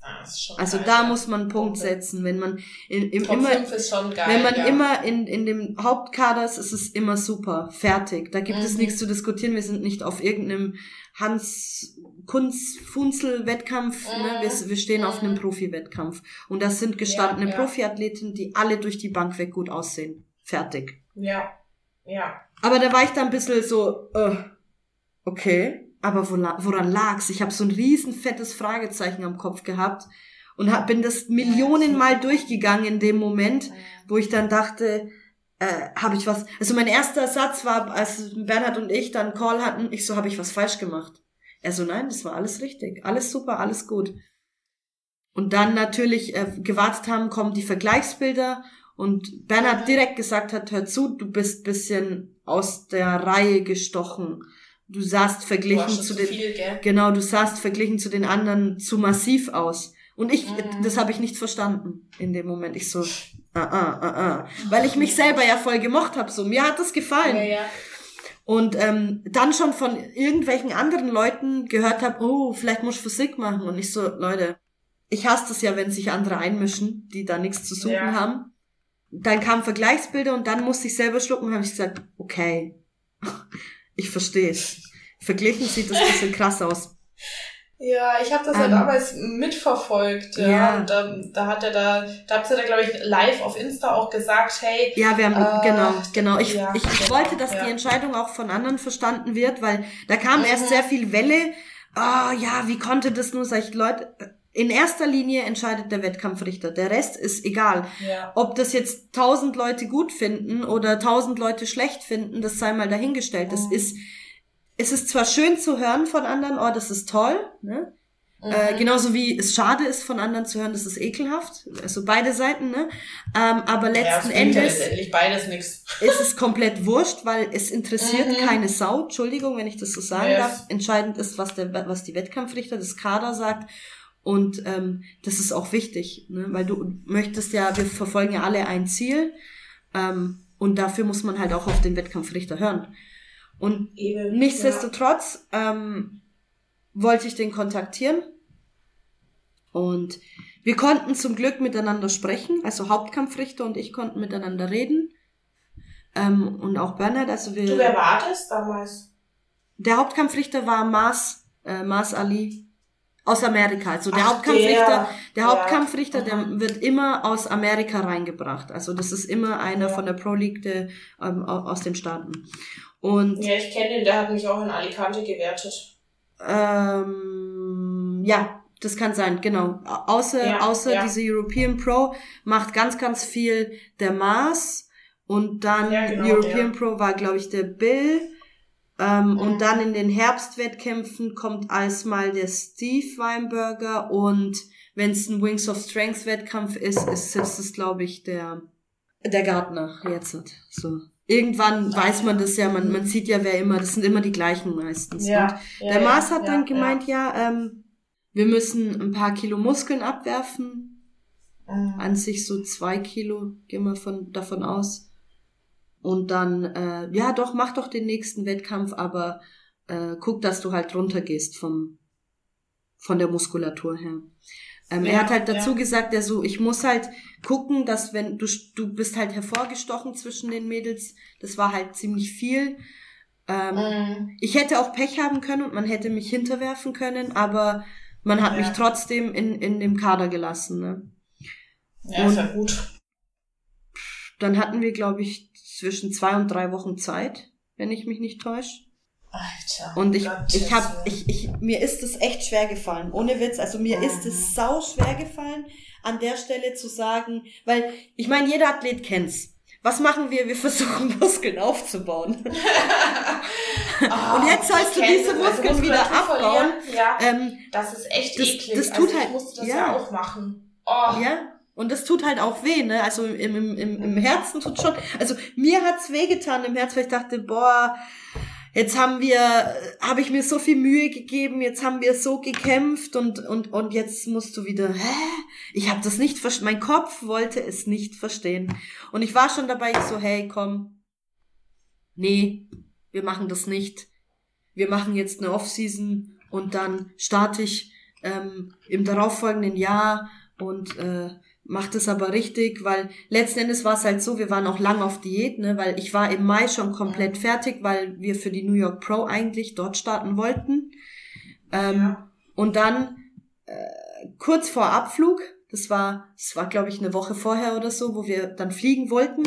Ah, also geil, da ja. muss man einen Punkt setzen, wenn man in, im, Top immer, 5 ist schon geil, wenn man ja. immer in, in dem Hauptkader ist, ist es immer super, fertig. Da gibt mhm. es nichts zu diskutieren. Wir sind nicht auf irgendeinem Hans Kunz Funzel Wettkampf, mhm. ne? wir, wir stehen mhm. auf einem mhm. Profi-Wettkampf und das sind gestandene ja, Profiathleten, die alle durch die Bank weg gut aussehen. Fertig. Ja, ja. Aber da war ich da ein bisschen so, äh, Okay, aber woran lag's? Ich habe so ein riesen fettes Fragezeichen am Kopf gehabt und hab, bin das Millionenmal durchgegangen in dem Moment, wo ich dann dachte, äh, habe ich was. Also mein erster Satz war, als Bernhard und ich dann Call hatten, ich so, habe ich was falsch gemacht. Er so, nein, das war alles richtig, alles super, alles gut. Und dann natürlich äh, gewartet haben, kommen die Vergleichsbilder und Bernhard direkt gesagt hat, hör zu, du bist bisschen aus der Reihe gestochen du sahst verglichen zu den viel, genau du sahst verglichen zu den anderen zu massiv aus. Und ich mhm. das habe ich nicht verstanden in dem Moment. Ich so ah ah ah ah. Weil ich mich selber ja voll gemocht habe so. Mir hat das gefallen. Ja, ja. und ähm, dann schon von irgendwelchen anderen Leuten gehört habe oh vielleicht muss ich Physik machen. Und ich so Leute ich hasse das ja wenn sich andere einmischen die da nichts zu suchen ja. haben. Dann kamen Vergleichsbilder und dann musste ich selber schlucken und habe ich gesagt okay ich verstehe es. Verglichen sieht das ein bisschen krass aus. Ja, ich habe das ja um, ähm, damals mitverfolgt. Ja. ja. Und ähm, da hat er da, da habt ihr da, glaube ich, live auf Insta auch gesagt, hey. Ja, wir haben, äh, genau, genau. Ich, ja, ich, ich genau, wollte, dass ja. die Entscheidung auch von anderen verstanden wird, weil da kam mhm. erst sehr viel Welle. Ah, oh, ja, wie konnte das nur, sag ich, Leute, in erster Linie entscheidet der Wettkampfrichter. Der Rest ist egal. Ja. Ob das jetzt tausend Leute gut finden oder tausend Leute schlecht finden, das sei mal dahingestellt. Das mhm. ist, es ist zwar schön zu hören von anderen, oh, das ist toll, ne? Mhm. Äh, genauso wie es schade ist, von anderen zu hören, das ist ekelhaft. Also beide Seiten, ne? Ähm, aber letzten ja, Endes ja beides nix. ist es komplett wurscht, weil es interessiert mhm. keine Sau. Entschuldigung, wenn ich das so sagen yes. darf. Entscheidend ist, was der, was die Wettkampfrichter des Kader sagt Und ähm, das ist auch wichtig, ne? weil du möchtest ja, wir verfolgen ja alle ein Ziel ähm, und dafür muss man halt auch auf den Wettkampfrichter hören. Und Eben, nichtsdestotrotz ähm, wollte ich den kontaktieren und wir konnten zum Glück miteinander sprechen, also Hauptkampfrichter und ich konnten miteinander reden. Ähm, und auch Bernhard, also wir. Du, wer war das damals? Der Hauptkampfrichter war Mars, äh, Mars Ali aus Amerika. Also der Ach, Hauptkampfrichter, der, der Hauptkampfrichter, der wird immer aus Amerika reingebracht. Also das ist immer einer ja. von der Pro League de, ähm, aus den Staaten. Und ja, ich kenne ihn, der hat mich auch in Alicante gewertet. Ähm, ja, das kann sein, genau. Außer, ja, außer ja. diese European Pro macht ganz, ganz viel der Mars und dann ja, genau, European Pro war, glaube ich, der Bill ähm, mhm. Und dann in den Herbstwettkämpfen kommt als mal der Steve Weinberger und wenn es ein Wings of Strength Wettkampf ist, ist es, glaube ich, der, der Gartner jetzt. So. Irgendwann weiß man das ja, man, man sieht ja, wer immer, das sind immer die gleichen meistens. Ja, und ja, der Mars hat ja, dann gemeint, ja, ja ähm, wir müssen ein paar Kilo Muskeln abwerfen. Mhm. An sich so zwei Kilo, gehen wir von, davon aus. Und dann, äh, ja doch, mach doch den nächsten Wettkampf, aber äh, guck, dass du halt runtergehst vom, von der Muskulatur her. Ähm, ja, er hat halt dazu ja. gesagt, er so, ich muss halt gucken, dass wenn du, du bist halt hervorgestochen zwischen den Mädels, das war halt ziemlich viel. Ähm, mhm. Ich hätte auch Pech haben können und man hätte mich hinterwerfen können, aber man hat ja. mich trotzdem in, in dem Kader gelassen. Ne? Ja, und ist ja gut. Dann hatten wir, glaube ich, zwischen zwei und drei Wochen Zeit, wenn ich mich nicht täusche. Alter. Und ich, Gott ich hab, ich, ich, mir ist es echt schwer gefallen. Ohne Witz. Also mir mhm. ist es sau schwer gefallen, an der Stelle zu sagen, weil, ich meine, jeder Athlet kennt's. Was machen wir? Wir versuchen Muskeln aufzubauen. oh, und jetzt sollst du diese also Muskeln also wieder abbauen. Ja, ähm, das ist echt das, eklig. Das tut also halt, ich musste das ja, ja auch machen. Oh. Ja, und das tut halt auch weh, ne? Also im, im, im, im Herzen tut schon. Also mir hat's wehgetan im Herzen, weil ich dachte, boah, jetzt haben wir, habe ich mir so viel Mühe gegeben, jetzt haben wir so gekämpft und und und jetzt musst du wieder, hä? Ich habe das nicht verstanden. Mein Kopf wollte es nicht verstehen. Und ich war schon dabei, ich so, hey, komm, nee, wir machen das nicht. Wir machen jetzt eine Offseason und dann starte ich ähm, im darauffolgenden Jahr und äh, macht es aber richtig, weil letzten Endes war es halt so, wir waren auch lang auf Diät, ne, weil ich war im Mai schon komplett fertig, weil wir für die New York Pro eigentlich dort starten wollten. Ähm, ja. Und dann äh, kurz vor Abflug, das war, das war glaube ich eine Woche vorher oder so, wo wir dann fliegen wollten.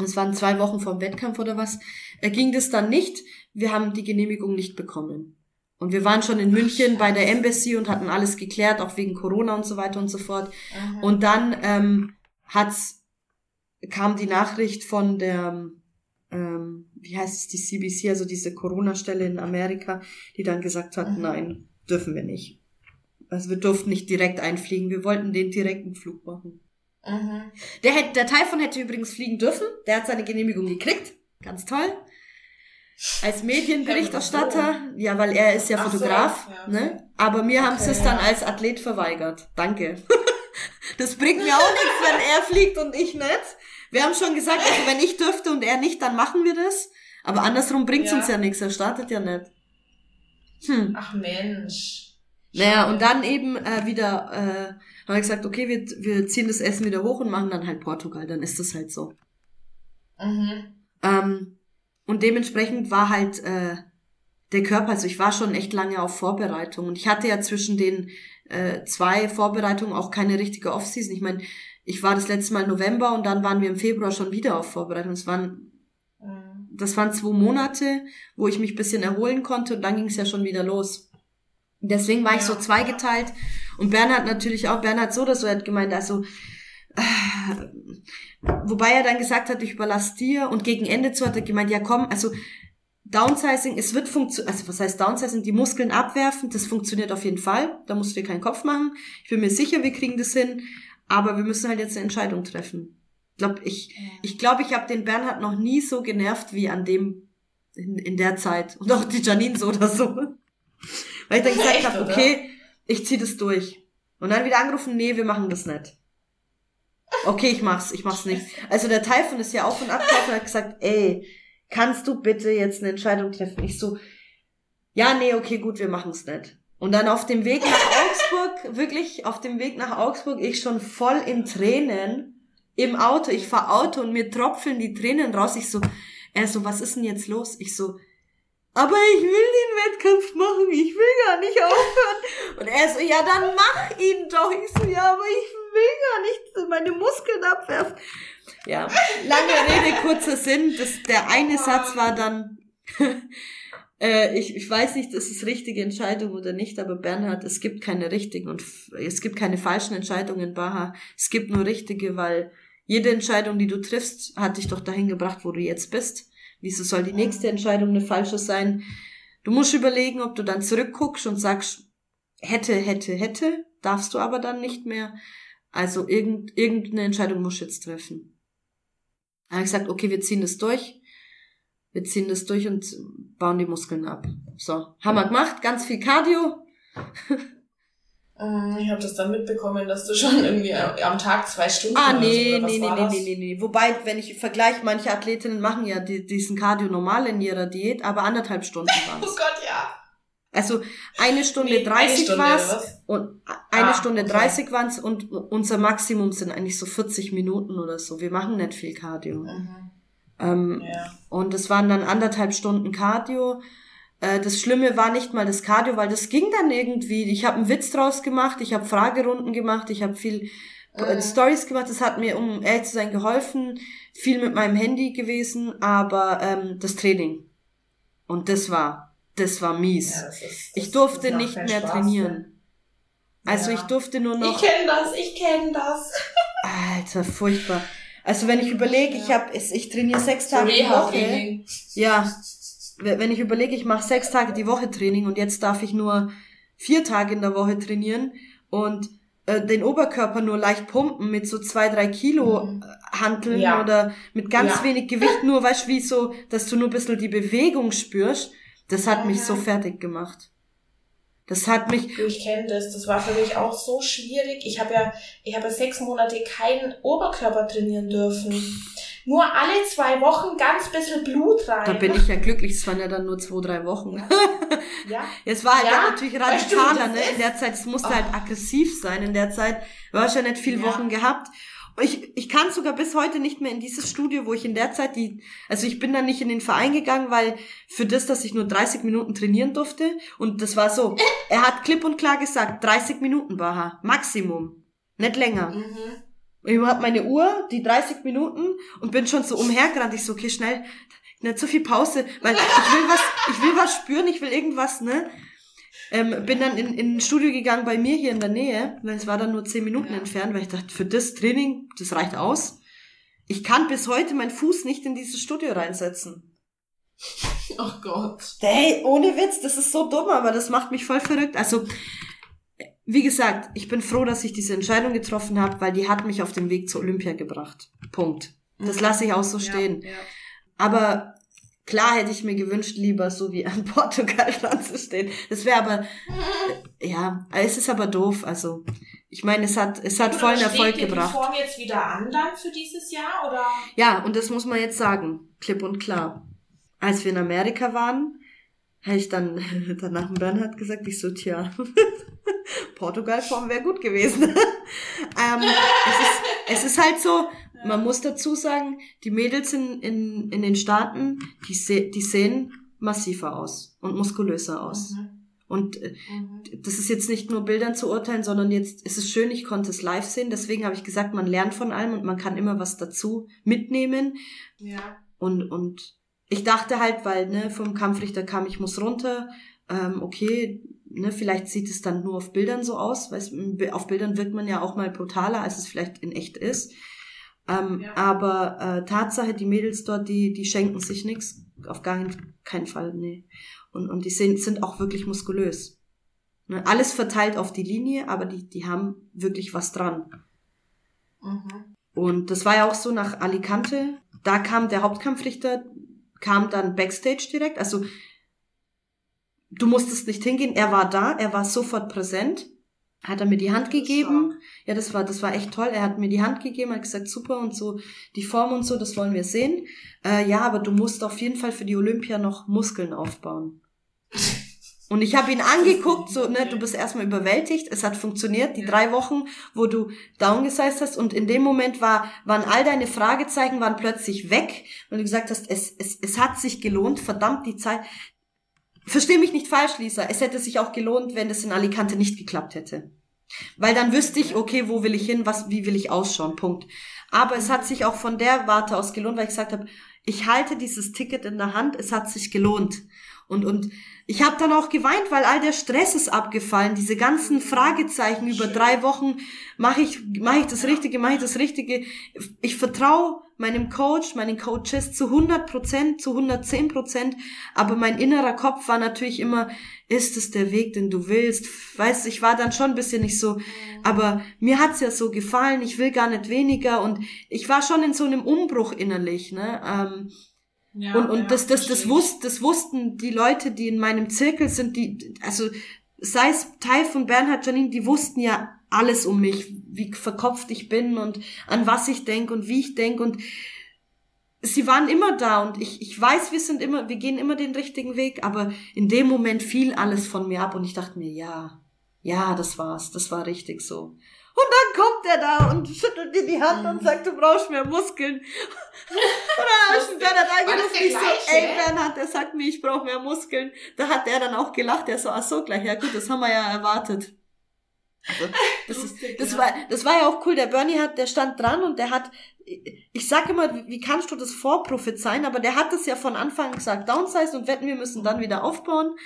Es waren zwei Wochen vor dem Wettkampf oder was. Äh, ging das dann nicht. Wir haben die Genehmigung nicht bekommen. Und wir waren schon in München bei der Embassy und hatten alles geklärt, auch wegen Corona und so weiter und so fort. Aha. Und dann ähm, hat's, kam die Nachricht von der, ähm, wie heißt es, die CBC, also diese Corona-Stelle in Amerika, die dann gesagt hat, Aha. nein, dürfen wir nicht. Also wir durften nicht direkt einfliegen, wir wollten den direkten Flug machen. Aha. Der, hätte, der Typhon hätte übrigens fliegen dürfen, der hat seine Genehmigung gekriegt, ganz toll. Als Medienberichterstatter, ja, weil er ist ja Fotograf, so, ja. ne? Aber mir okay, haben sie es dann als Athlet verweigert. Danke. das bringt mir auch nichts, wenn er fliegt und ich nicht. Wir haben schon gesagt, also wenn ich dürfte und er nicht, dann machen wir das. Aber andersrum bringt's ja. uns ja nichts, er startet ja nicht. Hm. Ach Mensch. Naja, und dann eben äh, wieder äh, haben wir gesagt, okay, wir, wir ziehen das Essen wieder hoch und machen dann halt Portugal, dann ist das halt so. Mhm. Ähm, und dementsprechend war halt äh, der Körper, also ich war schon echt lange auf Vorbereitung. Und ich hatte ja zwischen den äh, zwei Vorbereitungen auch keine richtige Offseason. Ich meine, ich war das letzte Mal November und dann waren wir im Februar schon wieder auf Vorbereitung. Es waren, mhm. das waren zwei Monate, wo ich mich bisschen erholen konnte und dann ging es ja schon wieder los. Deswegen war ich so zweigeteilt. Und Bernhard natürlich auch, Bernhard so oder so hat gemeint, also wobei er dann gesagt hat, ich überlasse dir und gegen Ende zu hat er gemeint, ja komm, also Downsizing, es wird funktionieren, also was heißt Downsizing, die Muskeln abwerfen, das funktioniert auf jeden Fall, da musst du dir keinen Kopf machen. Ich bin mir sicher, wir kriegen das hin, aber wir müssen halt jetzt eine Entscheidung treffen. Ich glaube, ich, ich, glaub, ich habe den Bernhard noch nie so genervt wie an dem in, in der Zeit und auch die Janine so oder so. Weil ich dann gesagt habe, okay, ich zieh das durch. Und dann wieder angerufen, nee, wir machen das nicht. Okay, ich mach's, ich mach's nicht. Also der Typhon ist ja auf und abgelaufen und hat gesagt, ey, kannst du bitte jetzt eine Entscheidung treffen? Ich so, ja, nee, okay, gut, wir machen's nicht. Und dann auf dem Weg nach Augsburg, wirklich auf dem Weg nach Augsburg, ich schon voll in Tränen im Auto. Ich fahr Auto und mir tropfeln die Tränen raus. Ich so, er so, was ist denn jetzt los? Ich so, aber ich will den Wettkampf machen, ich will gar nicht aufhören. Und er so, ja, dann mach ihn doch. Ich so, ja, aber ich will gar nicht meine Muskeln abwerfen. Ja, lange Rede, kurzer Sinn. Das, der eine Satz war dann, äh, ich, ich weiß nicht, ist es richtige Entscheidung oder nicht, aber Bernhard, es gibt keine richtigen und es gibt keine falschen Entscheidungen in Baha. Es gibt nur richtige, weil jede Entscheidung, die du triffst, hat dich doch dahin gebracht, wo du jetzt bist. Wieso soll die nächste Entscheidung eine falsche sein? Du musst überlegen, ob du dann zurückguckst und sagst, hätte, hätte, hätte, darfst du aber dann nicht mehr. Also irgend, irgendeine Entscheidung musst du jetzt treffen. Dann habe ich gesagt, okay, wir ziehen das durch. Wir ziehen das durch und bauen die Muskeln ab. So, haben wir gemacht, ganz viel Cardio. Mm, ich habe das dann mitbekommen, dass du schon irgendwie am Tag zwei Stunden Ah, nee, so, nee, nee, nee, nee, nee, nee. Wobei, wenn ich vergleiche, manche Athletinnen machen ja die, diesen Cardio normal in ihrer Diät, aber anderthalb Stunden waren Oh Gott, ja. Also eine Stunde 30 war's und eine ah, Stunde okay. 30 waren's und unser Maximum sind eigentlich so 40 Minuten oder so. Wir machen nicht viel Cardio. Mhm. Ähm, ja. Und es waren dann anderthalb Stunden Cardio äh, das Schlimme war nicht mal das Cardio, weil das ging dann irgendwie. Ich habe einen Witz draus gemacht, ich habe Fragerunden gemacht, ich habe viel äh, Stories gemacht. Das hat mir, um ehrlich zu sein, geholfen. Viel mit meinem Handy gewesen, aber ähm, das Training. Und das war, das war mies. Ja, das ist, das ich durfte nicht mehr Spaß, trainieren. Ja. Also ich durfte nur noch. Ich kenne das, ich kenne das. Alter, furchtbar. Also wenn ich überlege, ich habe, ich trainiere sechs Tage die Woche. Ja, wenn ich überlege, ich mache sechs Tage die Woche Training und jetzt darf ich nur vier Tage in der Woche trainieren und äh, den Oberkörper nur leicht pumpen mit so zwei, drei Kilo mhm. Äh, Hanteln ja. oder mit ganz ja. wenig Gewicht, nur weißt wie so, dass du nur ein bisschen die Bewegung spürst, das hat mich so fertig gemacht. Das hat mich. Ich kenne das. Das war für mich auch so schwierig. Ich habe ja, ich habe ja sechs Monate keinen Oberkörper trainieren dürfen nur alle zwei Wochen ganz bisschen Blut rein. Da bin ich ja glücklich, es waren ja dann nur zwei, drei Wochen. Ja. Es war halt ja, natürlich radikaler, ne? In der Zeit, es musste oh. halt aggressiv sein. In der Zeit war ich ja nicht viel ja. Wochen gehabt. Ich, ich kann sogar bis heute nicht mehr in dieses Studio, wo ich in der Zeit die, also ich bin dann nicht in den Verein gegangen, weil für das, dass ich nur 30 Minuten trainieren durfte, und das war so, er hat klipp und klar gesagt, 30 Minuten war er, Maximum, nicht länger. Mhm. Ich hab meine Uhr, die 30 Minuten und bin schon so umhergerannt. Ich so, okay, schnell, nicht so viel Pause, weil ich will was, ich will was spüren, ich will irgendwas, ne? Ähm, bin dann in, in ein Studio gegangen bei mir hier in der Nähe, weil es war dann nur 10 Minuten ja. entfernt, weil ich dachte, für das Training, das reicht aus. Ich kann bis heute meinen Fuß nicht in dieses Studio reinsetzen. Ach Gott. Hey, ohne Witz, das ist so dumm, aber das macht mich voll verrückt. Also, wie gesagt, ich bin froh, dass ich diese Entscheidung getroffen habe, weil die hat mich auf den Weg zur Olympia gebracht. Punkt. Das mhm. lasse ich auch so stehen. Ja, ja. Aber klar hätte ich mir gewünscht, lieber so wie an Portugal dran zu stehen. Das wäre aber, ja, es ist aber doof. Also, ich meine, es hat, es hat vollen Erfolg gebracht. Steht die Form jetzt wieder an dann für dieses Jahr, oder? Ja, und das muss man jetzt sagen. Klipp und klar. Als wir in Amerika waren, habe ich dann danach Bernhard gesagt, ich so, tja, Portugal-Form wäre gut gewesen. ähm, es, ist, es ist halt so, man muss dazu sagen, die Mädels in, in, in den Staaten, die, se die sehen massiver aus und muskulöser aus. Mhm. Und äh, mhm. das ist jetzt nicht nur Bildern zu urteilen, sondern jetzt ist es schön, ich konnte es live sehen. Deswegen habe ich gesagt, man lernt von allem und man kann immer was dazu mitnehmen. Ja. Und, und ich dachte halt, weil ne, vom Kampfrichter kam, ich muss runter, ähm, okay, ne, vielleicht sieht es dann nur auf Bildern so aus, weil auf Bildern wirkt man ja auch mal brutaler, als es vielleicht in echt ist. Ähm, ja. Aber äh, Tatsache, die Mädels dort, die, die schenken sich nichts, auf gar keinen Fall, nee. Und, und die sind, sind auch wirklich muskulös. Ne, alles verteilt auf die Linie, aber die, die haben wirklich was dran. Mhm. Und das war ja auch so nach Alicante. Da kam der Hauptkampfrichter, kam dann Backstage direkt. Also du musstest nicht hingehen, er war da, er war sofort präsent, hat er mir die Hand gegeben. Ja, das war, das war echt toll. Er hat mir die Hand gegeben, hat gesagt, super und so, die Form und so, das wollen wir sehen. Äh, ja, aber du musst auf jeden Fall für die Olympia noch Muskeln aufbauen. Und ich habe ihn angeguckt, so, ne, du bist erstmal überwältigt, es hat funktioniert, die drei Wochen, wo du downgesized hast und in dem Moment war, waren all deine Fragezeichen waren plötzlich weg, weil du gesagt hast, es, es, es hat sich gelohnt, verdammt die Zeit. Versteh mich nicht falsch, Lisa, es hätte sich auch gelohnt, wenn das in Alicante nicht geklappt hätte. Weil dann wüsste ich, okay, wo will ich hin, was, wie will ich ausschauen, Punkt. Aber es hat sich auch von der Warte aus gelohnt, weil ich gesagt habe, ich halte dieses Ticket in der Hand, es hat sich gelohnt. Und, und ich habe dann auch geweint, weil all der Stress ist abgefallen. Diese ganzen Fragezeichen über drei Wochen, mache ich, mach ich das Richtige, mache ich das Richtige. Ich vertraue meinem Coach, meinen Coaches zu 100 Prozent, zu 110 Prozent. Aber mein innerer Kopf war natürlich immer, ist es der Weg, den du willst? Weißt, ich war dann schon ein bisschen nicht so, aber mir hat's ja so gefallen. Ich will gar nicht weniger und ich war schon in so einem Umbruch innerlich, ne? Ähm, ja, und und ja, das, das, das, wusst, das wussten die Leute, die in meinem Zirkel sind, die, also sei es Teil von Bernhard Janine, die wussten ja alles um mich, wie verkopft ich bin und an was ich denke und wie ich denke und sie waren immer da und ich, ich weiß, wir sind immer, wir gehen immer den richtigen Weg, aber in dem Moment fiel alles von mir ab und ich dachte mir, ja, ja, das war's, das war richtig so. Und dann kommt er da und schüttelt dir die Hand und sagt, du brauchst mehr Muskeln. Und dann habe ich Bernhard angerufen, ich so, ey Bernhard, der sagt mir, ich brauche mehr Muskeln. Da hat der dann auch gelacht, der so, ach so, gleich, ja gut, das haben wir ja erwartet. Also, das, ist, das, war, das war ja auch cool. Der Bernie hat, der stand dran und der hat, ich sag immer, wie kannst du das vorprophezeien? Aber der hat es ja von Anfang gesagt, downsize und wetten, wir müssen dann wieder aufbauen.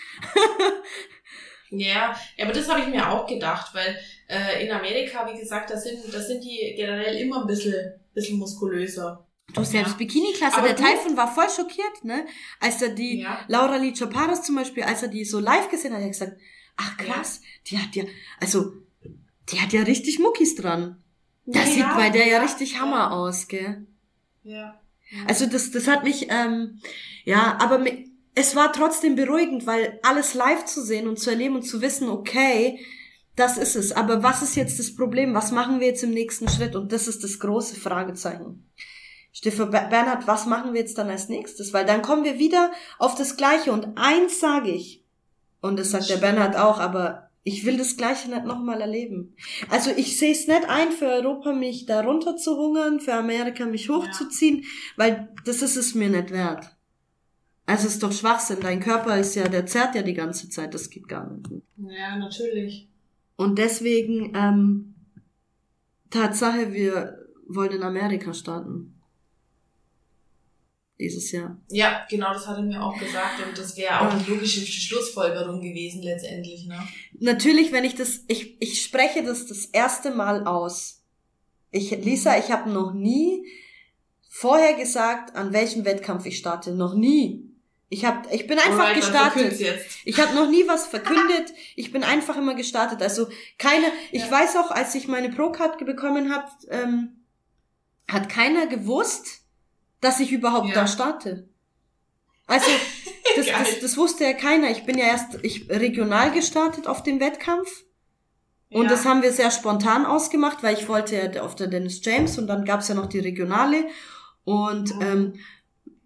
ja, aber das habe ich mir auch gedacht, weil äh, in Amerika, wie gesagt, da sind, da sind die generell immer ein bisschen, bisschen muskulöser. Du selbst ja. Bikini-Klasse, der Typhon war voll schockiert, ne? Als er die ja. Laura Lee Chaparas zum Beispiel, als er die so live gesehen hat, hat er gesagt, ach krass, ja. die hat ja, also, die hat ja richtig Muckis dran. Das sieht bei der ja, richtig Hammer aus, gell? Ja. Also das, das hat mich, ähm, ja, aber es war trotzdem beruhigend, weil alles live zu sehen und zu erleben und zu wissen, okay, das ist es. Aber was ist jetzt das Problem? Was machen wir jetzt im nächsten Schritt? Und das ist das große Fragezeichen. Stefan Bernhard, was machen wir jetzt dann als nächstes? Weil dann kommen wir wieder auf das Gleiche. Und eins sage ich, und das sagt der Bernhard auch, aber ich will das Gleiche nicht nochmal erleben. Also ich sehe es nicht ein, für Europa mich da runter zu hungern, für Amerika mich hochzuziehen, ja. weil das ist es mir nicht wert. Also es ist doch Schwachsinn. Dein Körper ist ja, der zerrt ja die ganze Zeit. Das geht gar nicht. Ja, natürlich. Und deswegen, ähm, Tatsache, wir wollen in Amerika starten. Dieses Jahr. Ja, genau, das hat er mir auch gesagt. Und das wäre auch die logische Schlussfolgerung gewesen letztendlich, ne? Natürlich, wenn ich das, ich, ich spreche das das erste Mal aus. Ich, Lisa, ich habe noch nie vorher gesagt, an welchem Wettkampf ich starte. Noch nie. Ich hab, ich bin einfach Alright, gestartet. Ich habe noch nie was verkündet. Ich bin einfach immer gestartet. Also keine. Ich ja. weiß auch, als ich meine Pro-Card bekommen habe, ähm, hat keiner gewusst, dass ich überhaupt ja. da starte. Also das, das, das wusste ja keiner. Ich bin ja erst ich regional gestartet auf dem Wettkampf. Und ja. das haben wir sehr spontan ausgemacht, weil ich wollte ja auf der Dennis James und dann gab's ja noch die Regionale. Und mhm. ähm,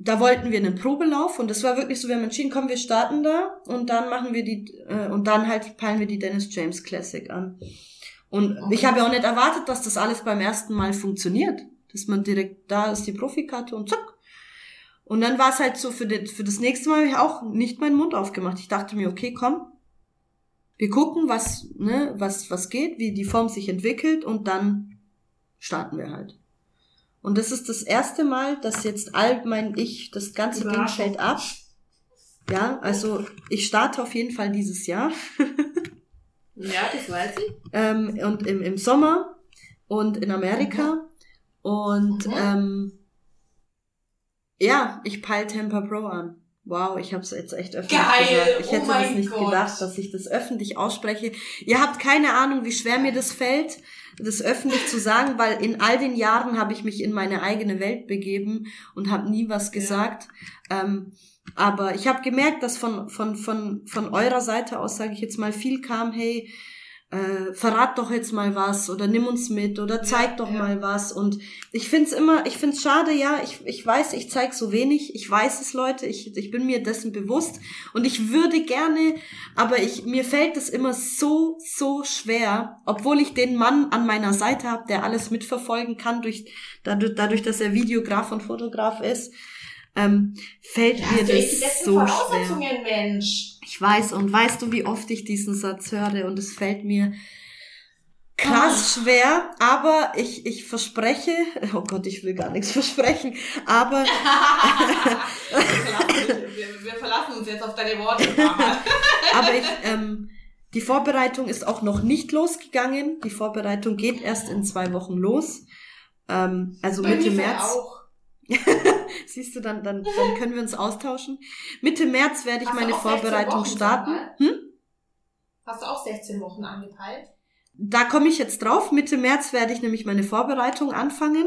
da wollten wir einen Probelauf und das war wirklich so, wir haben entschieden, komm, wir starten da und dann machen wir die, äh, und dann halt peilen wir die Dennis James Classic an. Und okay. ich habe ja auch nicht erwartet, dass das alles beim ersten Mal funktioniert. Dass man direkt, da ist die Profikarte und zack. Und dann war es halt so, für, den, für das nächste Mal habe ich auch nicht meinen Mund aufgemacht. Ich dachte mir, okay, komm, wir gucken, was, ne, was, was geht, wie die Form sich entwickelt und dann starten wir halt. Und das ist das erste Mal, dass jetzt all mein Ich, das ganze Ding fällt ab. Ja, also ich starte auf jeden Fall dieses Jahr. ja, das weiß ich. Ähm, und im, im Sommer und in Amerika. Mhm. Und mhm. ähm, ja, ich peil Temper Pro an. Wow, ich habe es jetzt echt öffentlich Geil. gesagt. Ich hätte oh das nicht Gott. gedacht, dass ich das öffentlich ausspreche. Ihr habt keine Ahnung, wie schwer mir das fällt das öffentlich zu sagen, weil in all den Jahren habe ich mich in meine eigene Welt begeben und habe nie was gesagt. Ja. Ähm, aber ich habe gemerkt, dass von, von, von, von eurer Seite aus, sage ich jetzt mal, viel kam, hey, äh, verrat doch jetzt mal was oder nimm uns mit oder zeig ja, doch ja. mal was. Und ich find's immer, ich find's schade, ja, ich, ich weiß, ich zeig so wenig, ich weiß es, Leute, ich, ich bin mir dessen bewusst und ich würde gerne, aber ich, mir fällt es immer so, so schwer, obwohl ich den Mann an meiner Seite habe, der alles mitverfolgen kann, durch, dadurch, dadurch, dass er Videograf und Fotograf ist ähm, fällt ja, mir das so schwer. Mensch. Ich weiß und weißt du, wie oft ich diesen Satz höre und es fällt mir krass oh. schwer, aber ich, ich verspreche, oh Gott, ich will gar nichts versprechen, aber wir, wir, verlassen uns jetzt auf deine Worte. aber ich, ähm, die Vorbereitung ist auch noch nicht losgegangen. Die Vorbereitung geht erst in zwei Wochen los. Ähm, also Bei Mitte März. Auch. Siehst du, dann, dann, dann können wir uns austauschen. Mitte März werde ich Hast meine Vorbereitung starten. Hm? Hast du auch 16 Wochen angepeilt? Da komme ich jetzt drauf. Mitte März werde ich nämlich meine Vorbereitung anfangen.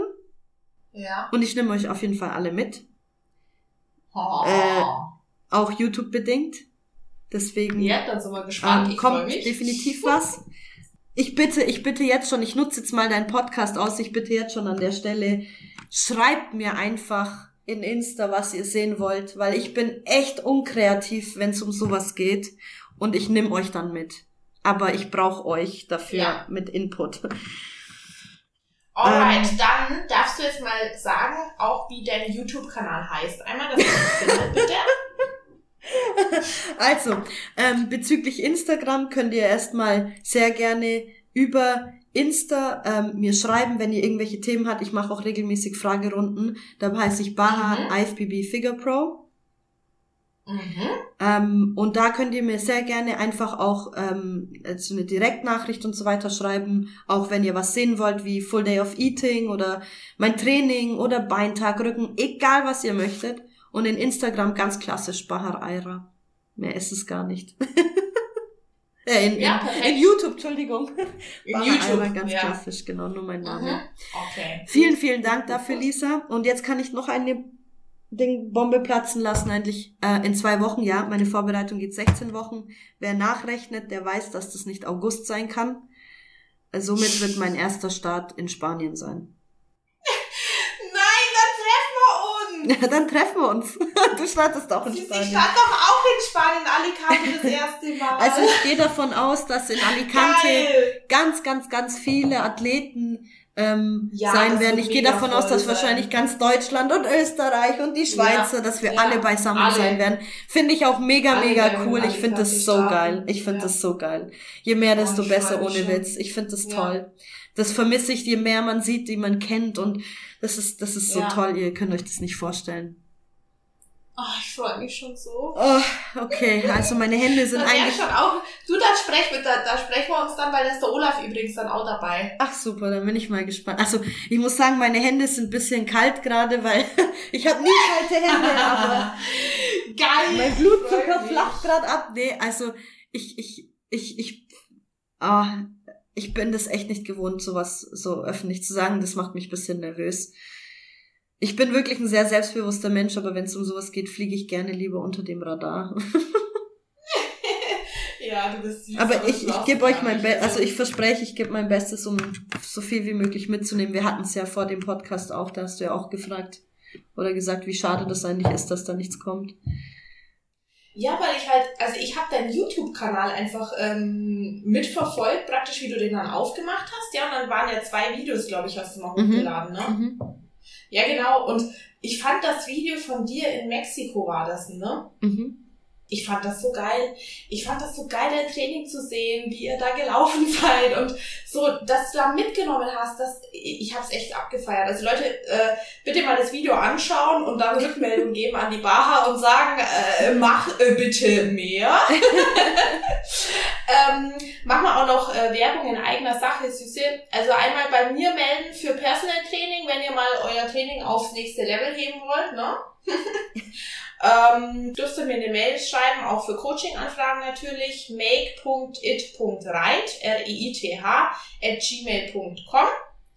Ja. Und ich nehme euch auf jeden Fall alle mit. Oh. Äh, auch YouTube bedingt. Deswegen ja, dann sind wir gespannt. Ähm, kommt definitiv was. Ich bitte, ich bitte jetzt schon, ich nutze jetzt mal deinen Podcast aus, ich bitte jetzt schon an der Stelle, schreibt mir einfach in Insta, was ihr sehen wollt, weil ich bin echt unkreativ, wenn es um sowas geht und ich nehme euch dann mit. Aber ich brauche euch dafür ja. mit Input. Alright, ähm, dann darfst du jetzt mal sagen, auch wie dein YouTube-Kanal heißt. Einmal, ich finde, bitte. Also, ähm, bezüglich Instagram könnt ihr erstmal sehr gerne über Insta ähm, mir schreiben, wenn ihr irgendwelche Themen habt. Ich mache auch regelmäßig Fragerunden. Da heiße ich Baha mhm. IFBB Figure Pro. Mhm. Ähm, und da könnt ihr mir sehr gerne einfach auch ähm, so eine Direktnachricht und so weiter schreiben, auch wenn ihr was sehen wollt, wie Full Day of Eating oder mein Training oder Beintag, Rücken, egal was ihr möchtet. Und in Instagram ganz klassisch Bahar Aira. Mehr ist es gar nicht. Äh, in, ja, in, in, YouTube, Entschuldigung. In War YouTube, einmal ganz ja. klassisch, genau, nur mein Name. Mhm. Okay. Vielen, vielen Dank dafür, Lisa. Und jetzt kann ich noch eine Ding Bombe platzen lassen, eigentlich äh, in zwei Wochen, ja. Meine Vorbereitung geht 16 Wochen. Wer nachrechnet, der weiß, dass das nicht August sein kann. Somit wird mein erster Start in Spanien sein. Ja, dann treffen wir uns. Du startest auch in Spanien. Ich stand doch auch in Spanien, Alicante das erste Mal. Also ich gehe davon aus, dass in Alicante Geil. ganz, ganz, ganz viele Athleten ähm, ja, sein werden. Ich gehe davon aus, dass sein. wahrscheinlich ganz Deutschland und Österreich und die Schweizer, ja, dass wir ja, alle beisammen alle. sein werden. Finde ich auch mega, alle mega cool. Ich finde das so geil. Ich finde das so geil. Je mehr, desto oh, besser, ohne schon. Witz. Ich finde das toll. Das vermisse ich, je mehr man sieht, die man kennt und das ist, das ist so ja. toll, ihr könnt euch das nicht vorstellen. Oh, ich freue mich schon so. Oh, okay, also meine Hände sind eigentlich. Schon auch, du, da sprechen, da, da sprechen wir uns dann, weil da ist der Olaf übrigens dann auch dabei. Ach super, dann bin ich mal gespannt. Also ich muss sagen, meine Hände sind ein bisschen kalt gerade, weil ich habe nie kalte Hände, aber geil. Mein Blutzucker flacht gerade ab. Nee, also ich, ich, ich, ich, ah, ich bin das echt nicht gewohnt, sowas so öffentlich zu sagen. Das macht mich bisschen nervös. Ich bin wirklich ein sehr selbstbewusster Mensch, aber wenn es um sowas geht, fliege ich gerne lieber unter dem Radar. ja, du bist süß. Aber ich, ich gebe euch mein Bestes, also ich verspreche, ich gebe mein Bestes, um so viel wie möglich mitzunehmen. Wir hatten es ja vor dem Podcast auch, da hast du ja auch gefragt oder gesagt, wie schade das eigentlich ist, dass da nichts kommt. Ja, weil ich halt, also ich habe deinen YouTube-Kanal einfach ähm, mitverfolgt, praktisch wie du den dann aufgemacht hast, ja, und dann waren ja zwei Videos, glaube ich, hast du noch mhm. hochgeladen, ne? Mhm. Ja, genau, und ich fand das Video von dir in Mexiko war das, ne? Mhm ich fand das so geil. Ich fand das so geil, dein Training zu sehen, wie ihr da gelaufen seid und so, dass du da mitgenommen hast. Das, ich habe es echt abgefeiert. Also Leute, äh, bitte mal das Video anschauen und dann Rückmeldung geben an die Baha und sagen, äh, mach äh, bitte mehr. ähm, machen wir auch noch äh, Werbung in eigener Sache, Süße. Also einmal bei mir melden für Personal Training, wenn ihr mal euer Training aufs nächste Level heben wollt, ne? Ähm, dürft ihr mir eine Mail schreiben, auch für Coaching-Anfragen natürlich, make.it.reit, R-I-I-T-H, at gmail.com.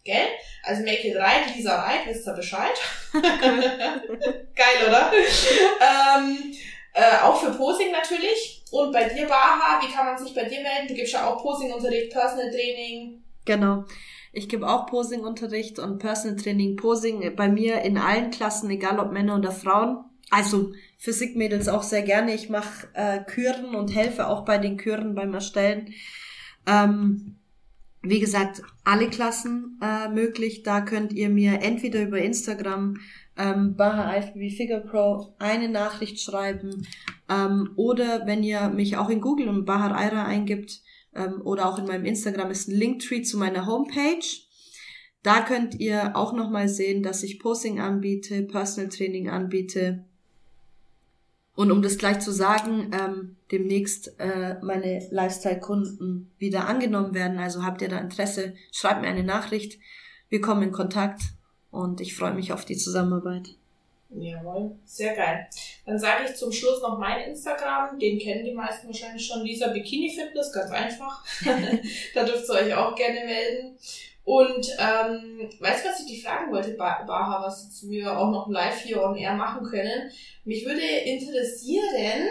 Gell? Also make it right, Lisa right, wisst ihr Bescheid. Geil, oder? ähm, äh, auch für Posing natürlich. Und bei dir, Baha, wie kann man sich bei dir melden? Du gibst ja auch Posing-Unterricht, Personal Training. Genau. Ich gebe auch Posing-Unterricht und Personal Training, Posing bei mir in allen Klassen, egal ob Männer oder Frauen. Also Physik-Mädels auch sehr gerne. Ich mache äh, Küren und helfe auch bei den Küren beim Erstellen. Ähm, wie gesagt, alle Klassen äh, möglich. Da könnt ihr mir entweder über Instagram ähm, Baha IFBB Figure Pro eine Nachricht schreiben ähm, oder wenn ihr mich auch in Google und Bahar Aira eingibt ähm, oder auch in meinem Instagram ist ein Linktree zu meiner Homepage. Da könnt ihr auch nochmal sehen, dass ich Posting anbiete, Personal Training anbiete. Und um das gleich zu sagen, ähm, demnächst äh, meine Lifestyle-Kunden wieder angenommen werden. Also habt ihr da Interesse, schreibt mir eine Nachricht. Wir kommen in Kontakt und ich freue mich auf die Zusammenarbeit. Jawohl, sehr geil. Dann sage ich zum Schluss noch mein Instagram, den kennen die meisten wahrscheinlich schon, Lisa Bikini Fitness, ganz einfach. da dürft ihr euch auch gerne melden. Und ähm, weißt du, was ich dich fragen wollte, Baha, was wir auch noch live hier on air machen können? Mich würde interessieren,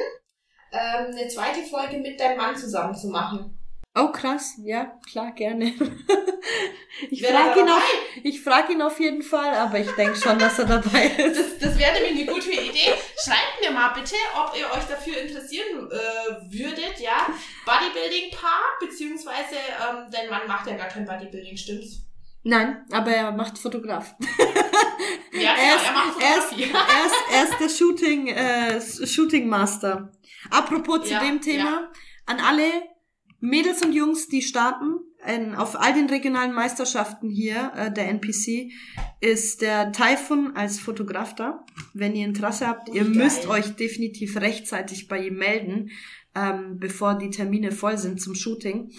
ähm, eine zweite Folge mit deinem Mann zusammen zu machen. Oh krass, ja, klar, gerne. ich frage ihn, auf, ich frag ihn auf jeden Fall, aber ich denke schon, dass er dabei ist. Das, das wäre nämlich eine gute Idee. Schreibt mir mal bitte, ob ihr euch dafür interessieren äh, würdet, ja. Bodybuilding-Paar, beziehungsweise ähm, dein Mann macht ja gar kein Bodybuilding, stimmt's? Nein, aber er macht Fotograf. Ja, er, ist, er macht Fotografie. Er ist, er ist, er ist der Shooting, äh, Shooting Master. Apropos zu ja, dem Thema, ja. an alle Mädels und Jungs, die starten, in, auf all den regionalen Meisterschaften hier, äh, der NPC, ist der Typhoon als Fotograf da. Wenn ihr Interesse habt, ihr Geil. müsst euch definitiv rechtzeitig bei ihm melden, ähm, bevor die Termine voll sind zum Shooting.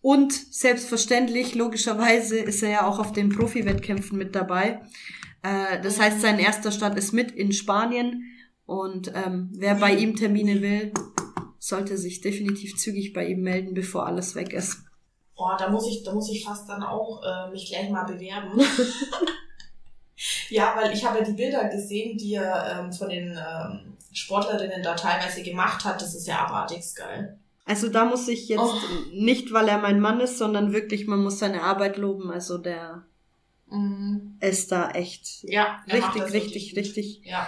Und selbstverständlich, logischerweise, ist er ja auch auf den Profi-Wettkämpfen mit dabei. Äh, das heißt, sein erster Start ist mit in Spanien. Und ähm, wer bei ihm Termine will, sollte sich definitiv zügig bei ihm melden, bevor alles weg ist. Boah, da muss ich, da muss ich fast dann auch äh, mich gleich mal bewerben. ja, weil ich habe ja die Bilder gesehen, die er ähm, von den ähm, Sportlerinnen da teilweise gemacht hat. Das ist ja abartigst geil. Also da muss ich jetzt oh. nicht, weil er mein Mann ist, sondern wirklich, man muss seine Arbeit loben. Also der mhm. ist da echt ja, richtig, richtig, richtig, ja.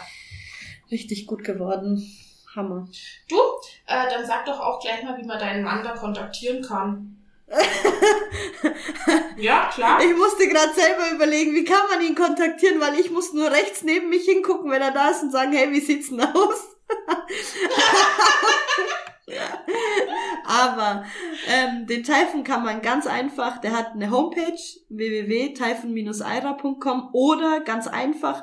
richtig gut geworden. Hammer. Du, äh, dann sag doch auch gleich mal, wie man deinen Mann da kontaktieren kann. ja, klar. Ich musste gerade selber überlegen, wie kann man ihn kontaktieren, weil ich muss nur rechts neben mich hingucken, wenn er da ist und sagen, hey, wie sieht's denn aus? Aber ähm, den Typhon kann man ganz einfach, der hat eine Homepage www.typhon-aira.com oder ganz einfach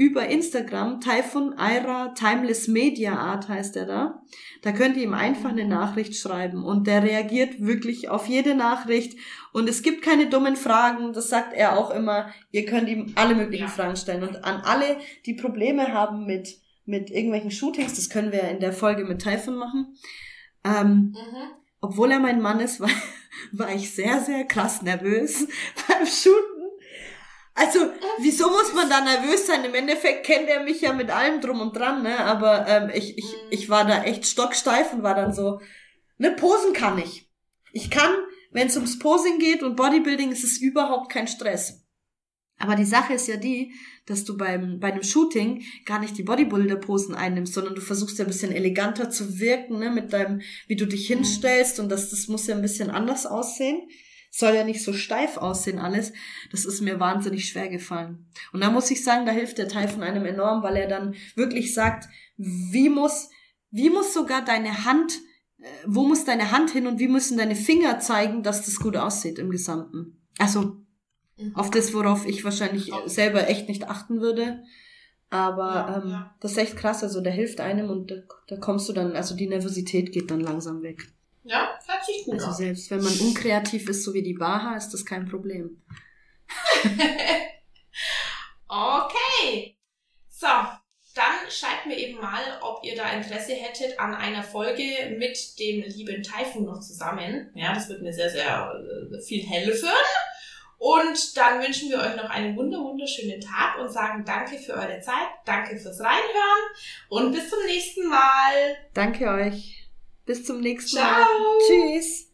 über Instagram, Typhon Aira Timeless Media Art heißt er da. Da könnt ihr ihm einfach eine Nachricht schreiben und der reagiert wirklich auf jede Nachricht und es gibt keine dummen Fragen, das sagt er auch immer. Ihr könnt ihm alle möglichen ja. Fragen stellen und an alle, die Probleme haben mit mit irgendwelchen Shootings, das können wir in der Folge mit Typhon machen. Ähm, mhm. Obwohl er mein Mann ist, war, war ich sehr, sehr krass nervös beim Shooten also, wieso muss man da nervös sein? Im Endeffekt kennt er mich ja mit allem drum und dran, ne? Aber ähm, ich, ich, mhm. ich war da echt stocksteif und war dann so, ne, Posen kann ich. Ich kann, wenn es ums Posing geht und Bodybuilding, ist es überhaupt kein Stress. Aber die Sache ist ja die, dass du beim, bei einem Shooting gar nicht die Bodybuilder-Posen einnimmst, sondern du versuchst ja ein bisschen eleganter zu wirken, ne, mit deinem, wie du dich mhm. hinstellst und das, das muss ja ein bisschen anders aussehen soll ja nicht so steif aussehen alles. Das ist mir wahnsinnig schwer gefallen. Und da muss ich sagen, da hilft der Teil von einem enorm, weil er dann wirklich sagt, wie muss, wie muss sogar deine Hand, äh, wo muss deine Hand hin und wie müssen deine Finger zeigen, dass das gut aussieht im Gesamten. Also, mhm. auf das, worauf ich wahrscheinlich selber echt nicht achten würde. Aber ähm, das ist echt krass. Also der hilft einem und da, da kommst du dann, also die Nervosität geht dann langsam weg. Ja, hört sich gut Also selbst wenn man unkreativ ist, so wie die Baha, ist das kein Problem. okay. So, dann schreibt mir eben mal, ob ihr da Interesse hättet an einer Folge mit dem lieben Typhoon noch zusammen. Ja, das wird mir sehr, sehr äh, viel helfen. Und dann wünschen wir euch noch einen wunder wunderschönen Tag und sagen danke für eure Zeit, danke fürs Reinhören und bis zum nächsten Mal. Danke euch. Bis zum nächsten Ciao. Mal. Tschüss.